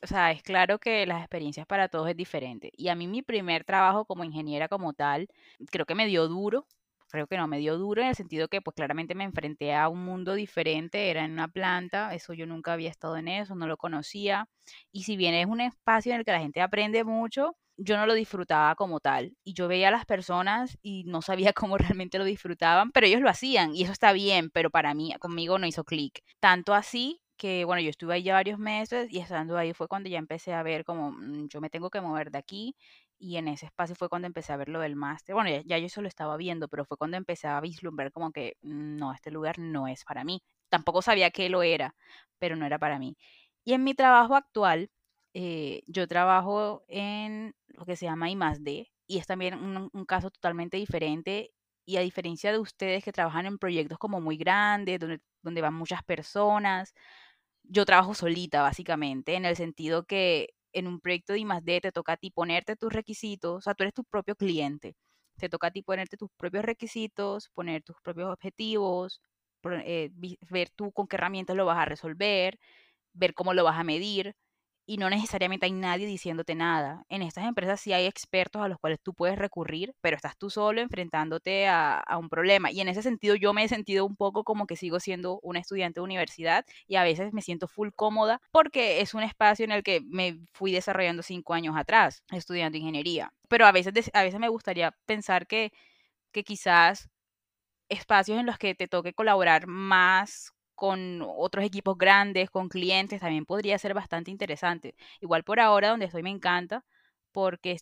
o sea, es claro que las experiencias para todos es diferente. Y a mí mi primer trabajo como ingeniera como tal, creo que me dio duro, creo que no, me dio duro en el sentido que pues claramente me enfrenté a un mundo diferente, era en una planta, eso yo nunca había estado en eso, no lo conocía. Y si bien es un espacio en el que la gente aprende mucho, yo no lo disfrutaba como tal. Y yo veía a las personas y no sabía [LAUGHS] cómo realmente lo disfrutaban, pero ellos lo hacían y eso está bien, pero para mí, conmigo no hizo clic. Tanto así que, bueno, yo estuve ahí ya varios meses y estando ahí fue cuando ya empecé a ver como mm, yo me tengo que mover de aquí y en ese espacio fue cuando empecé a ver lo del máster. Bueno, ya, yo eso lo estaba viendo, pero fue cuando empecé a vislumbrar como que "Mm, no, este lugar no es para mí. Tampoco sabía que lo era, pero no era para mí. Y en mi trabajo actual, eh, yo trabajo en lo que se llama I D y es también un, un caso totalmente diferente. Y a diferencia de ustedes que trabajan en proyectos como muy grandes, donde, donde van muchas personas, yo trabajo solita, básicamente, en el sentido que en un proyecto de I+D te toca a ti ponerte tus requisitos, o sea, tú eres tu propio cliente. Te toca a ti ponerte tus propios requisitos, poner tus propios objetivos, eh, ver tú con qué herramientas lo vas a resolver, ver cómo lo vas a medir. Y no necesariamente hay nadie diciéndote nada. En estas empresas sí hay expertos a los cuales tú puedes recurrir, pero estás tú solo enfrentándote a, a un problema. Y en ese sentido yo me he sentido un poco como que sigo siendo una estudiante de universidad y a veces me siento full cómoda porque es un espacio en el que me fui desarrollando cinco años atrás estudiando ingeniería. Pero a veces, a veces me gustaría pensar que, que quizás espacios en los que te toque colaborar más con otros equipos grandes, con clientes, también podría ser bastante interesante. Igual por ahora donde estoy me encanta porque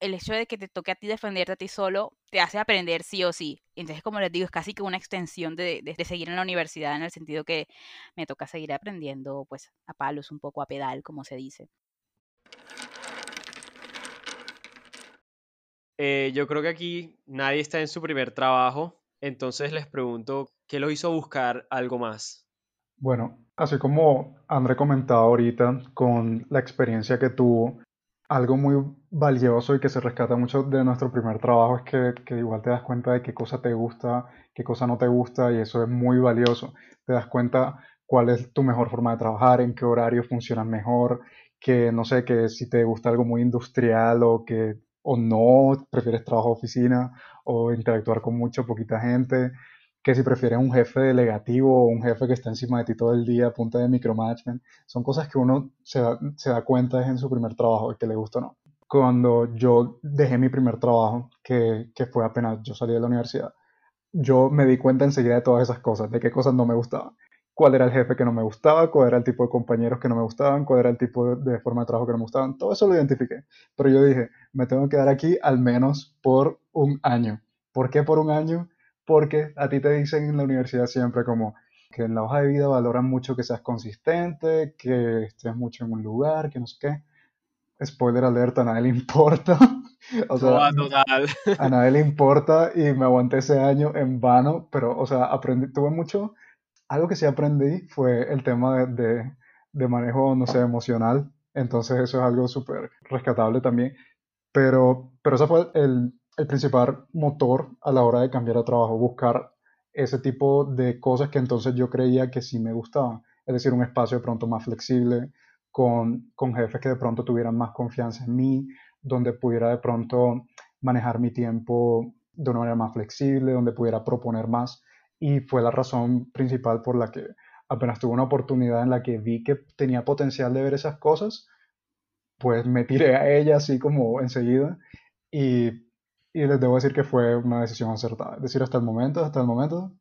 el hecho de que te toque a ti defenderte a ti solo te hace aprender sí o sí. Entonces, como les digo, es casi que una extensión de, de- de seguir en la universidad en el sentido que me toca seguir aprendiendo pues a palos, un poco a pedal, como se dice. Eh, yo creo que aquí nadie está en su primer trabajo, entonces les pregunto, ¿qué los hizo buscar algo más? Bueno, así como André comentaba ahorita con la experiencia que tuvo, algo muy valioso y que se rescata mucho de nuestro primer trabajo es que, que igual te das cuenta de qué cosa te gusta, qué cosa no te gusta y eso es muy valioso. Te das cuenta cuál es tu mejor forma de trabajar, en qué horario funcionan mejor, que no sé, que si te gusta algo muy industrial o que o no, prefieres trabajo de oficina o interactuar con mucha poquita gente que si prefieres un jefe delegativo o un jefe que está encima de ti todo el día punta de micromanagement, son cosas que uno se da, se da cuenta es en su primer trabajo, que le gusta o no. Cuando yo dejé mi primer trabajo, que, que fue apenas yo salí de la universidad, yo me di cuenta enseguida de todas esas cosas, de qué cosas no me gustaban. Cuál era el jefe que no me gustaba, cuál era el tipo de compañeros que no me gustaban, cuál era el tipo de, de forma de trabajo que no me gustaban. Todo eso lo identifiqué. Pero yo dije, me tengo que quedar aquí al menos por un año. ¿Por qué por un año? Porque a ti te dicen en la universidad siempre como, que en la hoja de vida valoran mucho que seas consistente, que estés mucho en un lugar, que no sé qué. Spoiler alert, a nadie le importa. [LAUGHS] o sea, total. a nadie le importa y me aguanté ese año en vano, pero, o sea, aprendí, tuve mucho, algo que sí aprendí fue el tema de, de, manejo, no sé, emocional, entonces eso es algo súper rescatable también, pero, pero ese fue el, el principal motor a la hora de cambiar de trabajo, buscar ese tipo de cosas que entonces yo creía que sí me gustaban, es decir, un espacio de pronto más flexible, con, con jefes que de pronto tuvieran más confianza en mí, donde pudiera de pronto manejar mi tiempo de una manera más flexible, donde pudiera proponer más. Y fue la razón principal por la que apenas tuve una oportunidad en la que vi que tenía potencial de ver esas cosas, pues me tiré a ella así como enseguida y, y les debo decir que fue una decisión acertada. Es decir, hasta el momento, hasta el momento,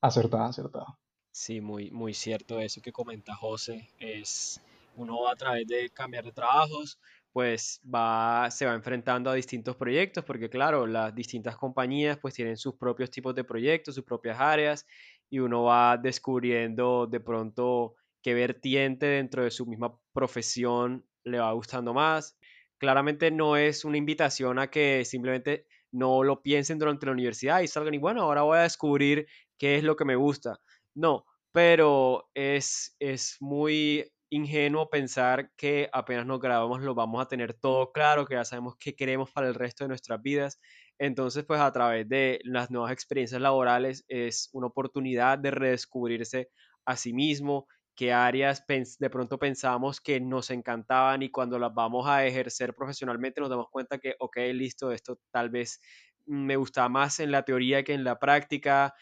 acertada, acertada. Sí, muy, muy cierto eso que comenta José. Es uno a través de cambiar de trabajos, pues va, se va enfrentando a distintos proyectos, porque claro, las distintas compañías pues tienen sus propios tipos de proyectos, sus propias áreas, y uno va descubriendo de pronto qué vertiente dentro de su misma profesión le va gustando más. Claramente no es una invitación a que simplemente no lo piensen durante la universidad y salgan y bueno, ahora voy a descubrir qué es lo que me gusta. No, pero es, es muy ingenuo pensar que apenas nos grabamos lo vamos a tener todo claro, que ya sabemos qué queremos para el resto de nuestras vidas. Entonces, pues a través de las nuevas experiencias laborales es una oportunidad de redescubrirse a sí mismo, qué áreas de pronto pensamos que nos encantaban y cuando las vamos a ejercer profesionalmente nos damos cuenta que, ok, listo, esto tal vez me gusta más en la teoría que en la práctica,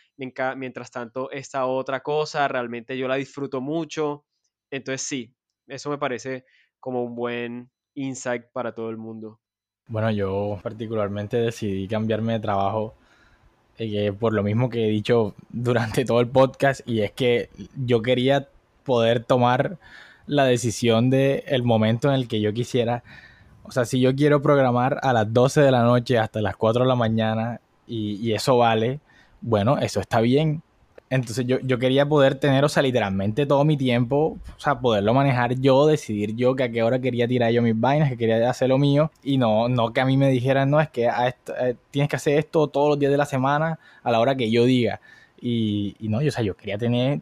mientras tanto esta otra cosa realmente yo la disfruto mucho entonces sí, eso me parece como un buen insight para todo el mundo. Bueno, yo particularmente decidí cambiarme de trabajo eh, por lo mismo que he dicho durante todo el podcast y es que yo quería poder tomar la decisión de el momento en el que yo quisiera. O sea, si yo quiero programar a las 12 de la noche hasta las 4 de la mañana y, y eso vale, bueno, eso está bien. Entonces yo, yo, quería poder tener, o sea, literalmente todo mi tiempo, o sea, poderlo manejar yo, decidir yo que a qué hora quería tirar yo mis vainas, que quería hacer lo mío, y no, no que a mí me dijeran, no, es que eh, tienes que hacer esto todos los días de la semana a la hora que yo diga. Y, no, yo, o sea, yo quería tener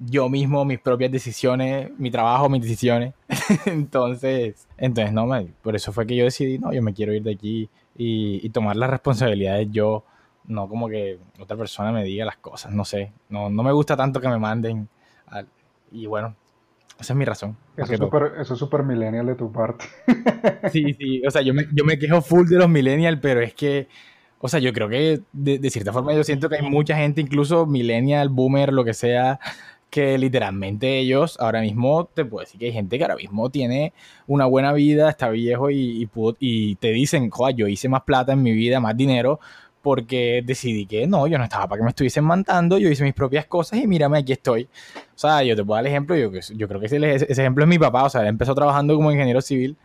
yo mismo mis propias decisiones, mi trabajo, mis decisiones. [LAUGHS] entonces, entonces, no, por eso fue que yo decidí, no, yo me quiero ir de aquí y, y tomar las responsabilidades yo no como que otra persona me diga las cosas, no sé, no, no me gusta tanto que me manden. y bueno, esa es mi razón. Eso es, super, eso es super millennial de tu parte. [LAUGHS] sí, sí, o sea, yo me, yo me quejo full de los millennials, pero es que, o sea, yo creo que de, de cierta forma yo siento que hay mucha gente, incluso millennial, boomer, lo que sea, que literalmente ellos ahora mismo, te puedo decir que hay gente que ahora mismo tiene una buena vida, está viejo y, y, y te dicen, joder, yo hice más plata en mi vida, más dinero, porque decidí que no, yo no estaba para que me estuviesen mandando, yo hice mis propias cosas y mírame, aquí estoy. O sea, yo te puedo dar el ejemplo, yo, yo creo que ese, ese, ejemplo es mi papá, o sea, él empezó trabajando como ingeniero civil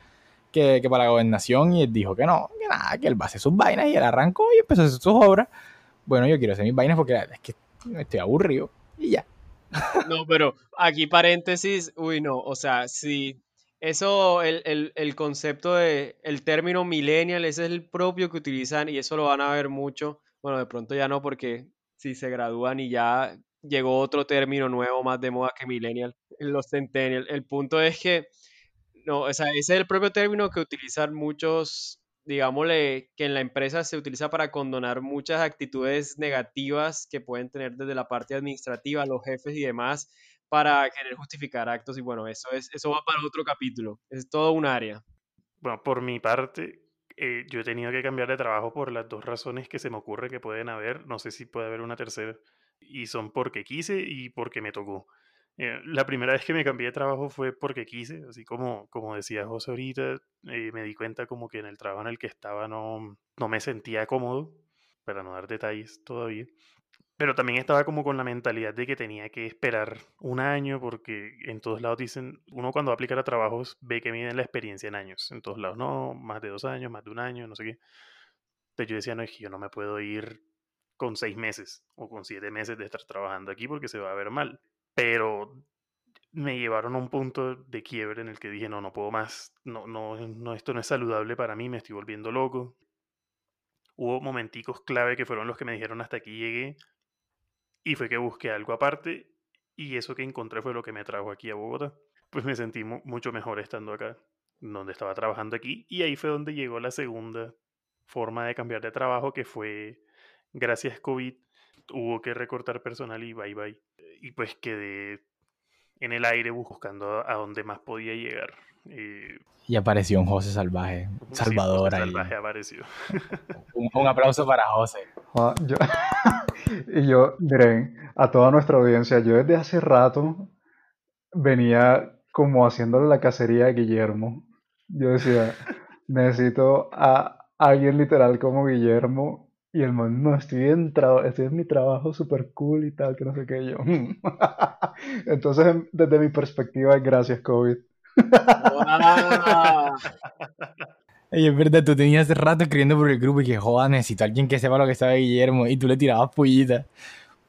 que, que, para la gobernación y él dijo que no, que nada, que él va a hacer sus vainas y él arrancó y empezó a hacer sus obras. Bueno, yo quiero hacer mis vainas porque es que estoy aburrido y ya. No, pero aquí paréntesis, uy, no, o sea, si eso, el, el, el, concepto de, el término millennial, ese es el propio que utilizan y eso lo van a ver mucho. Bueno, de pronto ya no, porque si se gradúan y ya llegó otro término nuevo más de moda que millennial, los centennial. El punto es que, no, o sea, ese es el propio término que utilizan muchos, digámosle, que en la empresa se utiliza para condonar muchas actitudes negativas que pueden tener desde la parte administrativa, los jefes y demás para querer justificar actos y bueno, eso, es, eso va para otro capítulo, es todo un área. Bueno, por mi parte, eh, yo he tenido que cambiar de trabajo por las dos razones que se me ocurre que pueden haber, no sé si puede haber una tercera, y son porque quise y porque me tocó. Eh, la primera vez que me cambié de trabajo fue porque quise, así como, como decía José ahorita, eh, me di cuenta como que en el trabajo en el que estaba no, no me sentía cómodo, para no dar detalles todavía. Pero también estaba como con la mentalidad de que tenía que esperar un año porque en todos lados dicen, uno cuando va a aplicar a trabajos ve que miden la experiencia en años. En todos lados, no, más de dos años, más de un año, no sé qué. Entonces yo decía, no, es que yo no me puedo ir con seis meses o con siete meses de estar trabajando aquí porque se va a ver mal. Pero me llevaron a un punto de quiebre en el que dije, no, no puedo más, no, no, no, esto no es saludable para mí, me estoy volviendo loco. Hubo momenticos clave que fueron los que me dijeron hasta aquí llegué y fue que busqué algo aparte y eso que encontré fue lo que me trajo aquí a Bogotá. Pues me sentí mucho mejor estando acá, donde estaba trabajando aquí y ahí fue donde llegó la segunda forma de cambiar de trabajo que fue gracias COVID hubo que recortar personal y bye bye. Y pues quedé en el aire buscando a dónde más podía llegar. Y apareció un José Salvaje, Salvador sí, Salvaje apareció. [LAUGHS] un, aplauso para José. Yo, [LAUGHS] y yo, miren, a toda nuestra audiencia, yo desde hace rato venía como haciéndole la cacería a Guillermo. Yo decía, necesito a alguien literal como Guillermo y el man, no, estoy en, estoy en mi trabajo súper cool y tal, que no sé qué yo. [LAUGHS] Entonces, desde mi perspectiva, gracias COVID. Oye, es verdad, tú tenías rato escribiendo por el grupo y que, joda, necesito a alguien que sepa lo que sabe Guillermo. Y tú le tirabas pollitas,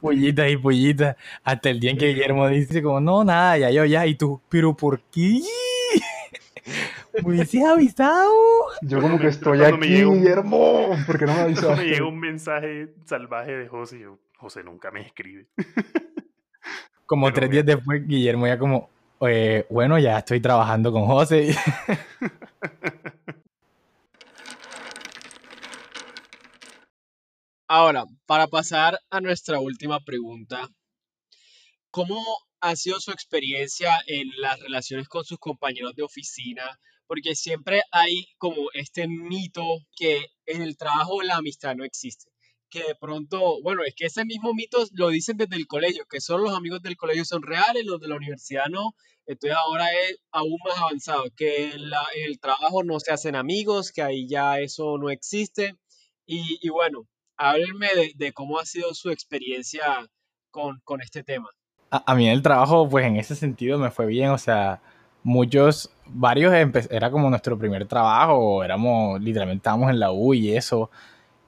pollitas y pollitas. Hasta el día en que Guillermo dice como, no, nada, ya yo, ya. Y tú, pero ¿por qué? Me hubiese avisado. Yo como que estoy aquí, Guillermo. ¿Por qué no me avisaste? me llega un mensaje salvaje de José y yo, José nunca me escribe. Como tres días después, Guillermo ya como, bueno, ya estoy trabajando con José. [LAUGHS] Ahora, para pasar a nuestra última pregunta, ¿cómo ha sido su experiencia en las relaciones con sus compañeros de oficina? Porque siempre hay como este mito que en el trabajo la amistad no existe. Que de pronto, bueno, es que ese mismo mito lo dicen desde el colegio, que solo los amigos del colegio son reales, los de la universidad no. Entonces ahora es aún más avanzado, que el trabajo no se hacen amigos, que ahí ya eso no existe. Y, bueno, háblenme de, cómo ha sido su experiencia con, con este tema. A, mí en el trabajo, pues en ese sentido me fue bien, o sea, muchos, varios era como nuestro primer trabajo, éramos, literalmente estábamos en la U y eso,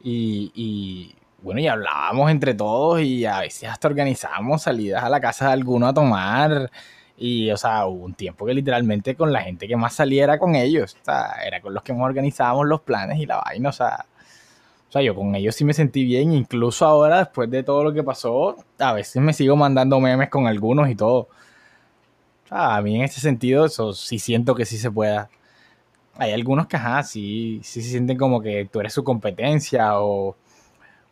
y, bueno, y hablábamos entre todos y a veces hasta organizábamos salidas a la casa de alguno a tomar, y, o sea, hubo un tiempo que literalmente con la gente que más salía era con ellos, era con los que más organizábamos los planes y la vaina, o sea, o sea, yo con ellos sí me sentí bien, incluso ahora, después de todo lo que pasó, a veces me sigo mandando memes con algunos y todo. O sea, a mí en ese sentido, eso sí siento que sí se pueda. Hay algunos que, ajá, sí, sí se sienten como que tú eres su competencia o,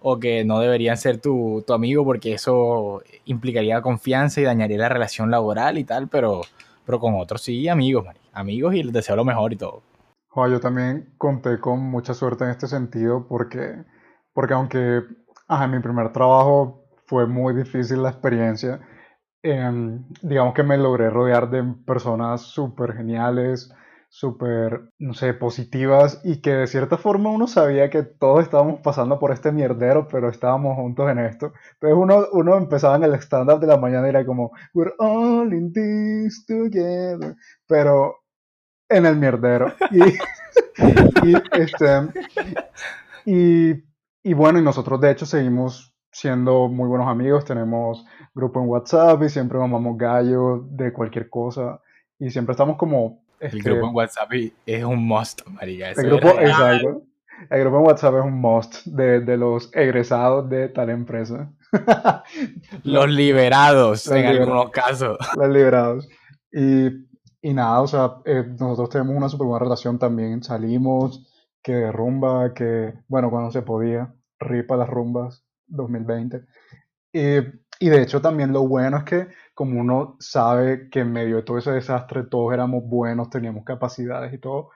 o que no deberían ser tu, tu, amigo porque eso implicaría confianza y dañaría la relación laboral y tal, pero, pero con otros sí, amigos, amigos y les deseo lo mejor y todo. Yo también conté con mucha suerte en este sentido porque, porque aunque en mi primer trabajo fue muy difícil la experiencia, em, digamos que me logré rodear de personas súper geniales, súper, no sé, positivas y que de cierta forma uno sabía que todos estábamos pasando por este mierdero, pero estábamos juntos en esto. Entonces uno, uno empezaba en el stand-up de la mañana y era como, we're all in this together. Pero en el mierdero. Y, [LAUGHS] este, y, bueno, y nosotros de hecho seguimos siendo muy buenos amigos, tenemos grupo en WhatsApp y siempre mamamos gallo de cualquier cosa y siempre estamos como... el este, grupo en WhatsApp es un must, María. El grupo, exacto. El grupo en WhatsApp es un must de, de los egresados de tal empresa. [LAUGHS] los liberados, en algunos casos. Los liberados. Y y nada, o sea, eh, nosotros tenemos una súper buena relación también. Salimos, que rumba, que, bueno, cuando se podía, ripa las rumbas 2020. Y, y de hecho también lo bueno es que como uno sabe que en medio de todo ese desastre todos éramos buenos, teníamos capacidades y todo,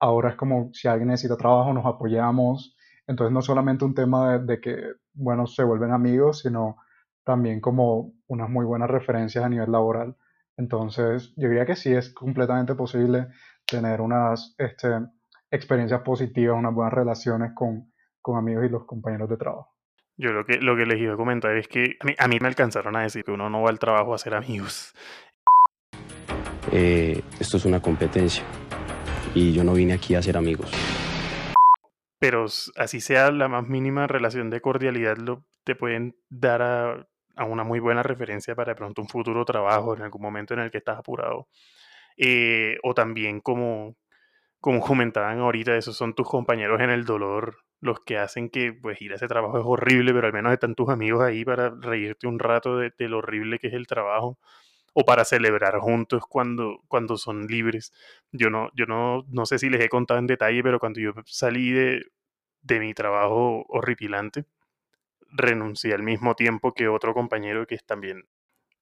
ahora es como si alguien necesita trabajo, nos apoyamos. Entonces no solamente un tema de, de que, bueno, se vuelven amigos, sino también como unas muy buenas referencias a nivel laboral. Entonces, yo diría que sí es completamente posible tener unas este, experiencias positivas, unas buenas relaciones con, con, amigos y los compañeros de trabajo. Yo lo que, lo que les iba a comentar es que a mí, me alcanzaron a decir que uno no va al trabajo a hacer amigos. Eh, esto es una competencia y yo no vine aquí a hacer amigos. pero así sea la más mínima relación de cordialidad, lo, te pueden dar a, una muy buena referencia para de pronto un futuro trabajo en algún momento en el que estás apurado. Eh, o también como, como comentaban ahorita, esos son tus compañeros en el dolor los que hacen que pues ir a ese trabajo es horrible, pero al menos están tus amigos ahí para reírte un rato de, lo horrible que es el trabajo o para celebrar juntos cuando, cuando son libres. Yo no, yo no, no sé si les he contado en detalle, pero cuando yo salí de, de mi trabajo horripilante, renuncié al mismo tiempo que otro compañero que es también.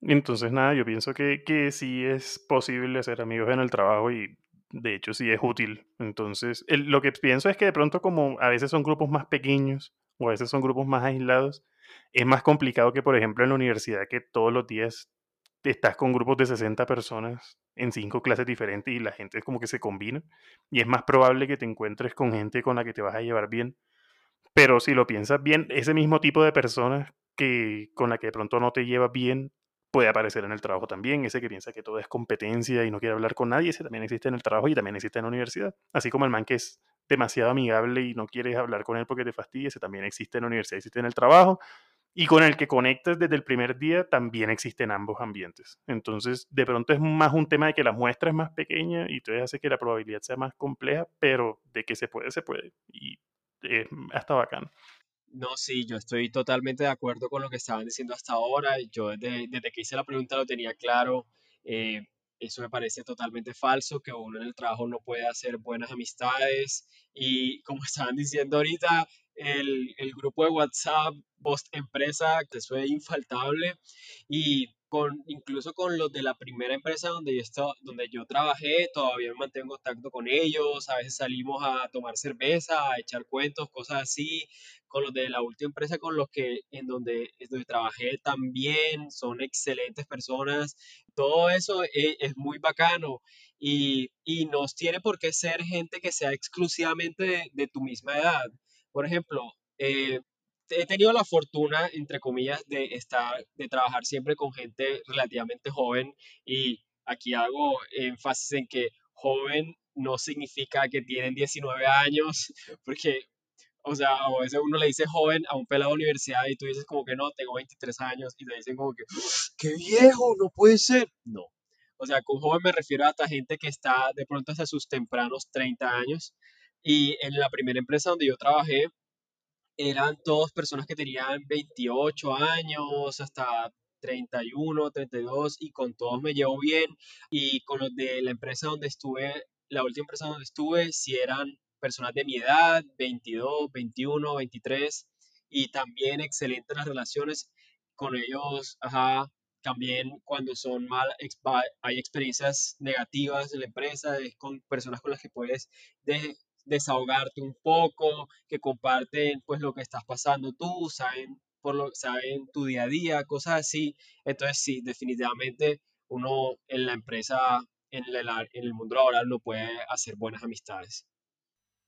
Entonces, nada, yo pienso que, que sí es posible hacer amigos en el trabajo y de hecho sí es útil. Entonces, lo que pienso es que de pronto como a veces son grupos más pequeños o a veces son grupos más aislados, es más complicado que, por ejemplo, en la universidad que todos los días estás con grupos de 60 personas en cinco clases diferentes y la gente es como que se combina y es más probable que te encuentres con gente con la que te vas a llevar bien. Pero si lo piensas bien, ese mismo tipo de personas que con la que de pronto no te llevas bien puede aparecer en el trabajo también. Ese que piensa que todo es competencia y no quiere hablar con nadie, ese también existe en el trabajo y también existe en la universidad. Así como el man que es demasiado amigable y no quieres hablar con él porque te fastidia, ese también existe en la universidad, existe en el trabajo. Y con el que conectas desde el primer día también existe en ambos ambientes. Entonces, de pronto es más un tema de que la muestra es más pequeña y entonces hace que la probabilidad sea más compleja, pero de que se puede, se puede. Y es hasta bacán. No, sí, yo estoy totalmente de acuerdo con lo que estaban diciendo hasta ahora. Yo desde, que hice la pregunta lo tenía claro. Eh, eso me parece totalmente falso, que uno en el trabajo no puede hacer buenas amistades. Y como [LAUGHS] estaban diciendo ahorita, el, el grupo de WhatsApp post empresa, eso es infaltable. Y incluso con los de la primera empresa donde yo, estaba, donde yo trabajé, todavía mantengo en contacto con ellos, a veces salimos a tomar cerveza, a echar cuentos, cosas así, con los de la última empresa con los que en donde, donde trabajé también, son excelentes personas, todo eso es, es muy bacano y, y no tiene por qué ser gente que sea exclusivamente de, de tu misma edad. Por ejemplo, eh, he tenido la fortuna, entre comillas, de estar, de trabajar siempre con gente relativamente joven y aquí hago énfasis en que joven no significa que tienen 19 años, porque, o sea, a veces uno le dice joven a un pelado de universidad y tú dices como que no, tengo 23 años y te dicen como que, qué viejo, no puede ser. No. O sea, con joven me refiero a esta gente que está de pronto hasta sus tempranos 30 años. Y en la primera empresa donde yo trabajé, eran todas personas que tenían 28 años hasta 31, 32 y con todos me llevo bien. Y con los de la empresa donde estuve, la última empresa donde estuve, si eran personas de mi edad, 22, 21, 23 y también excelentes las relaciones. Con ellos, ajá, también cuando son mal, hay experiencias negativas en la empresa, es con personas con las que puedes de, desahogarte un poco, que comparten pues lo que estás pasando tú, saben, por lo, saben tu día a día, cosas así. Entonces sí, definitivamente uno en la empresa, en el, en el mundo laboral no puede hacer buenas amistades.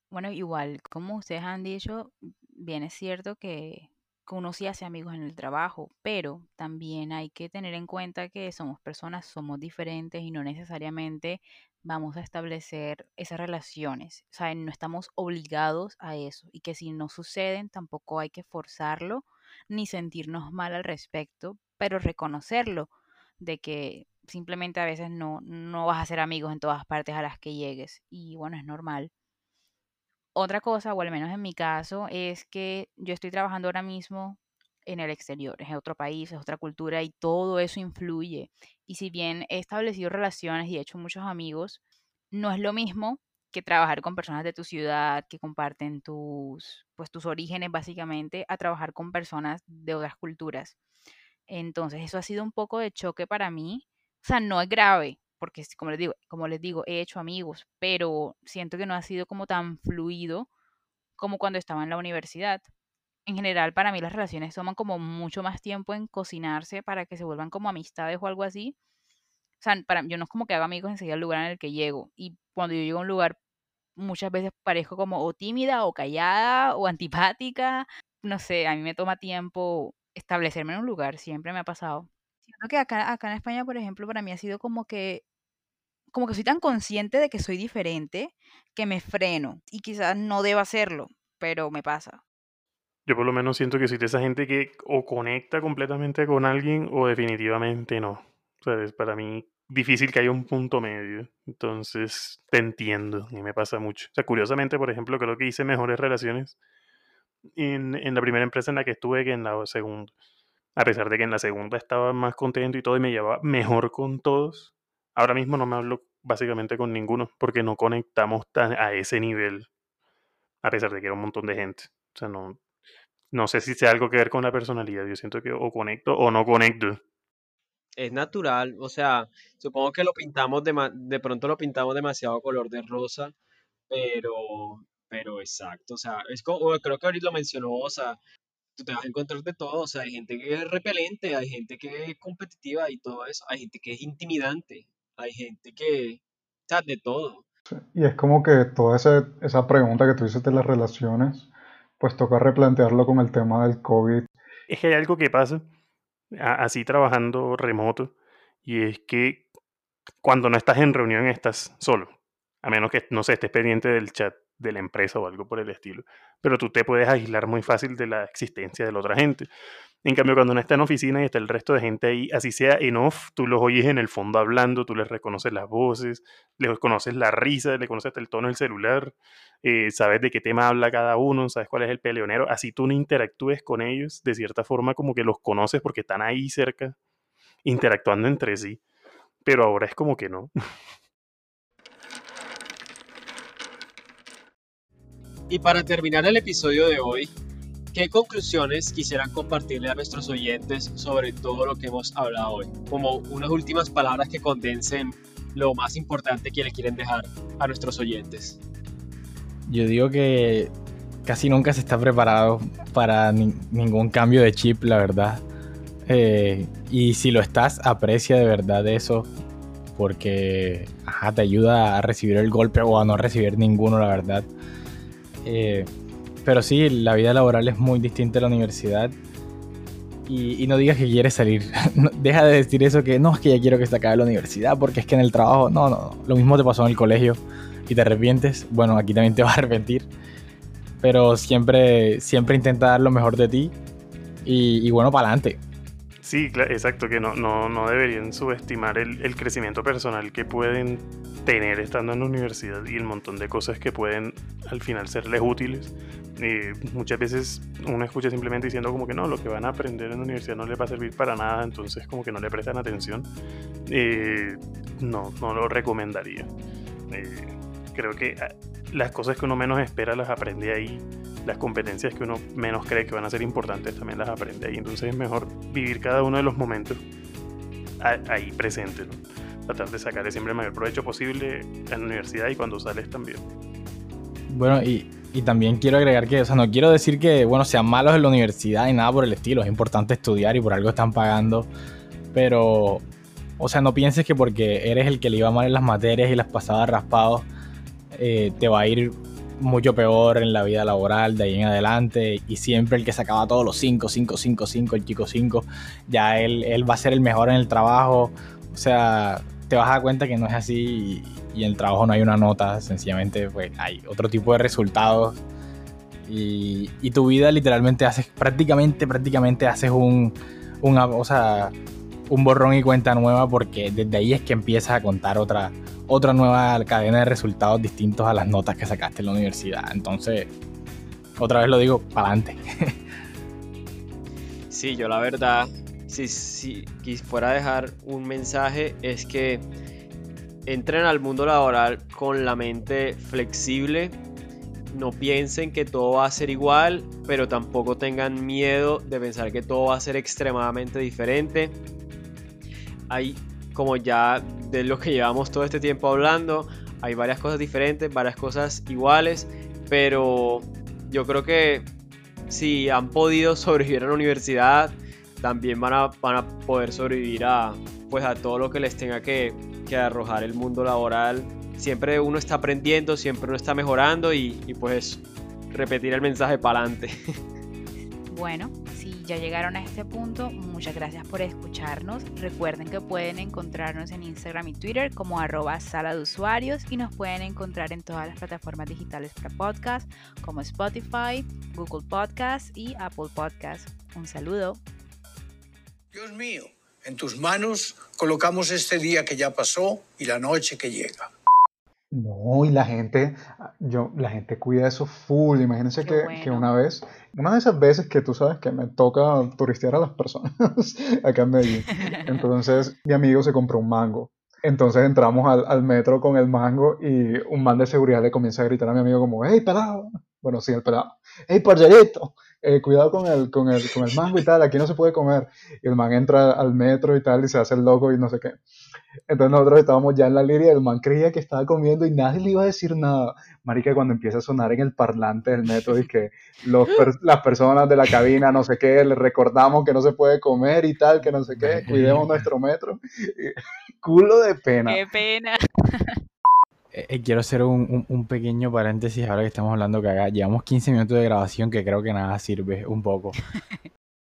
Bueno, igual, como ustedes han dicho, bien es cierto que uno sí hace amigos en el trabajo, pero también hay que tener en cuenta que somos personas, somos diferentes y no necesariamente vamos a establecer esas relaciones. O sea, no estamos obligados a eso y que si no suceden tampoco hay que forzarlo ni sentirnos mal al respecto, pero reconocerlo de que simplemente a veces no, no vas a ser amigos en todas partes a las que llegues y bueno, es normal. Otra cosa, o al menos en mi caso, es que yo estoy trabajando ahora mismo en el exterior, es otro país, es otra cultura y todo eso influye. Y si bien he establecido relaciones y he hecho muchos amigos, no es lo mismo que trabajar con personas de tu ciudad que comparten tus, pues, tus orígenes básicamente, a trabajar con personas de otras culturas. Entonces, eso ha sido un poco de choque para mí. O sea, no es grave, porque como les digo, como les digo, he hecho amigos, pero siento que no ha sido como tan fluido como cuando estaba en la universidad en general para mí las relaciones toman como mucho más tiempo en cocinarse para que se vuelvan como amistades o algo así. O sea, para, yo no es como que haga amigos enseguida al lugar en el que llego. Y cuando yo llego a un lugar, muchas veces parezco como o tímida o callada o antipática. No sé, a mí me toma tiempo establecerme en un lugar, siempre me ha pasado. Siento que acá, acá en España, por ejemplo, para mí ha sido como que como que soy tan consciente de que soy diferente que me freno y quizás no deba hacerlo pero me pasa. Yo por lo menos siento que de esa gente que o conecta completamente con alguien o definitivamente no. O sea, es para mí difícil que haya un punto medio. Entonces, te entiendo y me pasa mucho. O sea, curiosamente, por ejemplo, creo que hice mejores relaciones en, en la primera empresa en la que estuve que en la segunda. A pesar de que en la segunda estaba más contento y todo y me llevaba mejor con todos. Ahora mismo no me hablo básicamente con ninguno porque no conectamos tan a ese nivel. A pesar de que era un montón de gente. O sea, no, no sé si sea algo que ver con la personalidad. Yo siento que o conecto o no conecto. Es natural, o sea, supongo que lo pintamos de, de pronto lo pintamos demasiado color de rosa, pero, pero exacto, o sea, es como, creo que ahorita lo mencionó, o sea, tú te vas a encontrar de todo, o sea, hay gente que es repelente, hay gente que es competitiva y todo eso, hay gente que es intimidante, hay gente que, o sea, de todo. Y es como que toda esa, esa pregunta que tú dices de las relaciones, pues toca replantearlo con el tema del COVID. Es que hay algo que pasa así trabajando remoto y es que cuando no estás en reunión estás solo, a menos que no se estés pendiente del chat de la empresa o algo por el estilo, pero tú te puedes aislar muy fácil de la existencia de la otra gente. En cambio, cuando uno está en oficina y está el resto de gente ahí, así sea en off, tú los oyes en el fondo hablando, tú les reconoces las voces, les conoces la risa, le conoces el tono del celular, eh, sabes de qué tema habla cada uno, sabes cuál es el peleonero, así tú no interactúes con ellos, de cierta forma como que los conoces porque están ahí cerca, interactuando entre sí, pero ahora es como que no. Y para terminar el episodio de hoy, ¿qué conclusiones quisieran compartirle a nuestros oyentes sobre todo lo que hemos hablado hoy? Como unas últimas palabras que condensen lo más importante que le quieren dejar a nuestros oyentes. Yo digo que casi nunca se está preparado para ningún cambio de chip, la verdad. Eh, y si lo estás, aprecia de verdad eso, porque te ayuda a recibir el golpe o a no recibir ninguno, la verdad. Eh, pero sí, la vida laboral es muy distinta a la universidad. Y, no digas que quieres salir. [LAUGHS] Deja de decir eso que no, es que ya quiero que se acabe la universidad porque es que en el trabajo, no, no, lo mismo te pasó en el colegio y te arrepientes. Bueno, aquí también te [LAUGHS] vas a arrepentir. Pero siempre, siempre intenta dar lo mejor de ti y, bueno, para adelante. Sí, exacto, que no, no, no deberían subestimar el, el, crecimiento personal que pueden tener estando en la universidad y el montón de cosas que pueden al final serles útiles. Muchas veces uno escucha simplemente diciendo como que no, lo que van a aprender en la universidad no les va a servir para nada, entonces como que no le prestan atención. Eh, no, no lo recomendaría. Eh, creo que ah, las cosas que uno menos espera las aprende ahí, las competencias que uno menos cree que van a ser importantes también las aprende ahí, entonces es mejor vivir cada uno de los momentos ahí presente. ¿no? tratar de sacarle siempre el mayor provecho posible en la universidad y cuando sales también. Bueno, y, y, también quiero agregar que, o sea, no quiero decir que, bueno, sean malos en la universidad y nada por el estilo, es importante estudiar y por algo están pagando, pero, o sea, no pienses que porque eres el que le iba mal en las materias y las pasadas raspados, eh, te va a ir mucho peor en la vida laboral de ahí en adelante. Y siempre el que sacaba todos los 5, 5, 5, 5, el chico 5, ya él, él va a ser el mejor en el trabajo, o sea, te vas a dar cuenta que no es así y, en el trabajo no hay una nota, sencillamente pues, hay otro tipo de resultados. Y, tu vida literalmente haces, prácticamente, prácticamente haces un, una, o sea, un borrón y cuenta nueva porque desde ahí es que empiezas a contar otra, otra nueva cadena de resultados distintos a las notas que sacaste en la universidad. Entonces, otra vez lo digo, para adelante. [LAUGHS] Sí, yo la verdad si, si fuera a dejar un mensaje es que entren al mundo laboral con la mente flexible, no piensen que todo va a ser igual, pero tampoco tengan miedo de pensar que todo va a ser extremadamente diferente. Hay, como ya de lo que llevamos todo este tiempo hablando, hay varias cosas diferentes, varias cosas iguales, pero yo creo que si han podido [LAUGHS] sobrevivir a la universidad, también van a, van a poder sobrevivir a, pues a todo lo que les tenga que, que arrojar el mundo laboral. Siempre uno está aprendiendo, siempre uno está mejorando y, y pues repetir el mensaje para adelante. [LAUGHS] Bueno, ya llegaron a este punto, muchas gracias por escucharnos. Recuerden que pueden encontrarnos en Instagram y Twitter como arroba sala de usuarios y nos pueden encontrar en todas las plataformas digitales para podcast como Spotify, Google Podcast y Apple Podcast. Un saludo. Dios mío, en tus manos colocamos este día que ya pasó y la noche que llega. No, y la gente, yo, la gente cuida eso full. Imagínense que, que bueno. una vez, una de esas veces que tú sabes que me toca turistear a las personas [LAUGHS] acá en Medellín. Entonces, mi amigo se compró un mango. Entonces entramos al, al metro con el mango y un man de seguridad le comienza a gritar a mi amigo como, hey, pelado. Bueno, sí, el pelado. Hey, parcerito, eh, cuidado con el, con el, con el mango y tal, aquí no se puede comer. Y el man entra al metro y tal y se hace el loco y no sé qué. Entonces nosotros estábamos ya en la línea y el man creía que estaba comiendo y nadie le iba a decir nada. Marica, cuando empieza a sonar en el parlante del metro y que los per- las personas de la cabina, no sé qué, le recordamos que no se puede comer y tal, que no sé qué, cuidemos nuestro metro. [LAUGHS] Culo de pena. Qué pena. Eh, eh, quiero hacer un, un- un pequeño paréntesis ahora que estamos hablando que acá llevamos 15 minutos de grabación que creo que nada sirve un poco. [LAUGHS]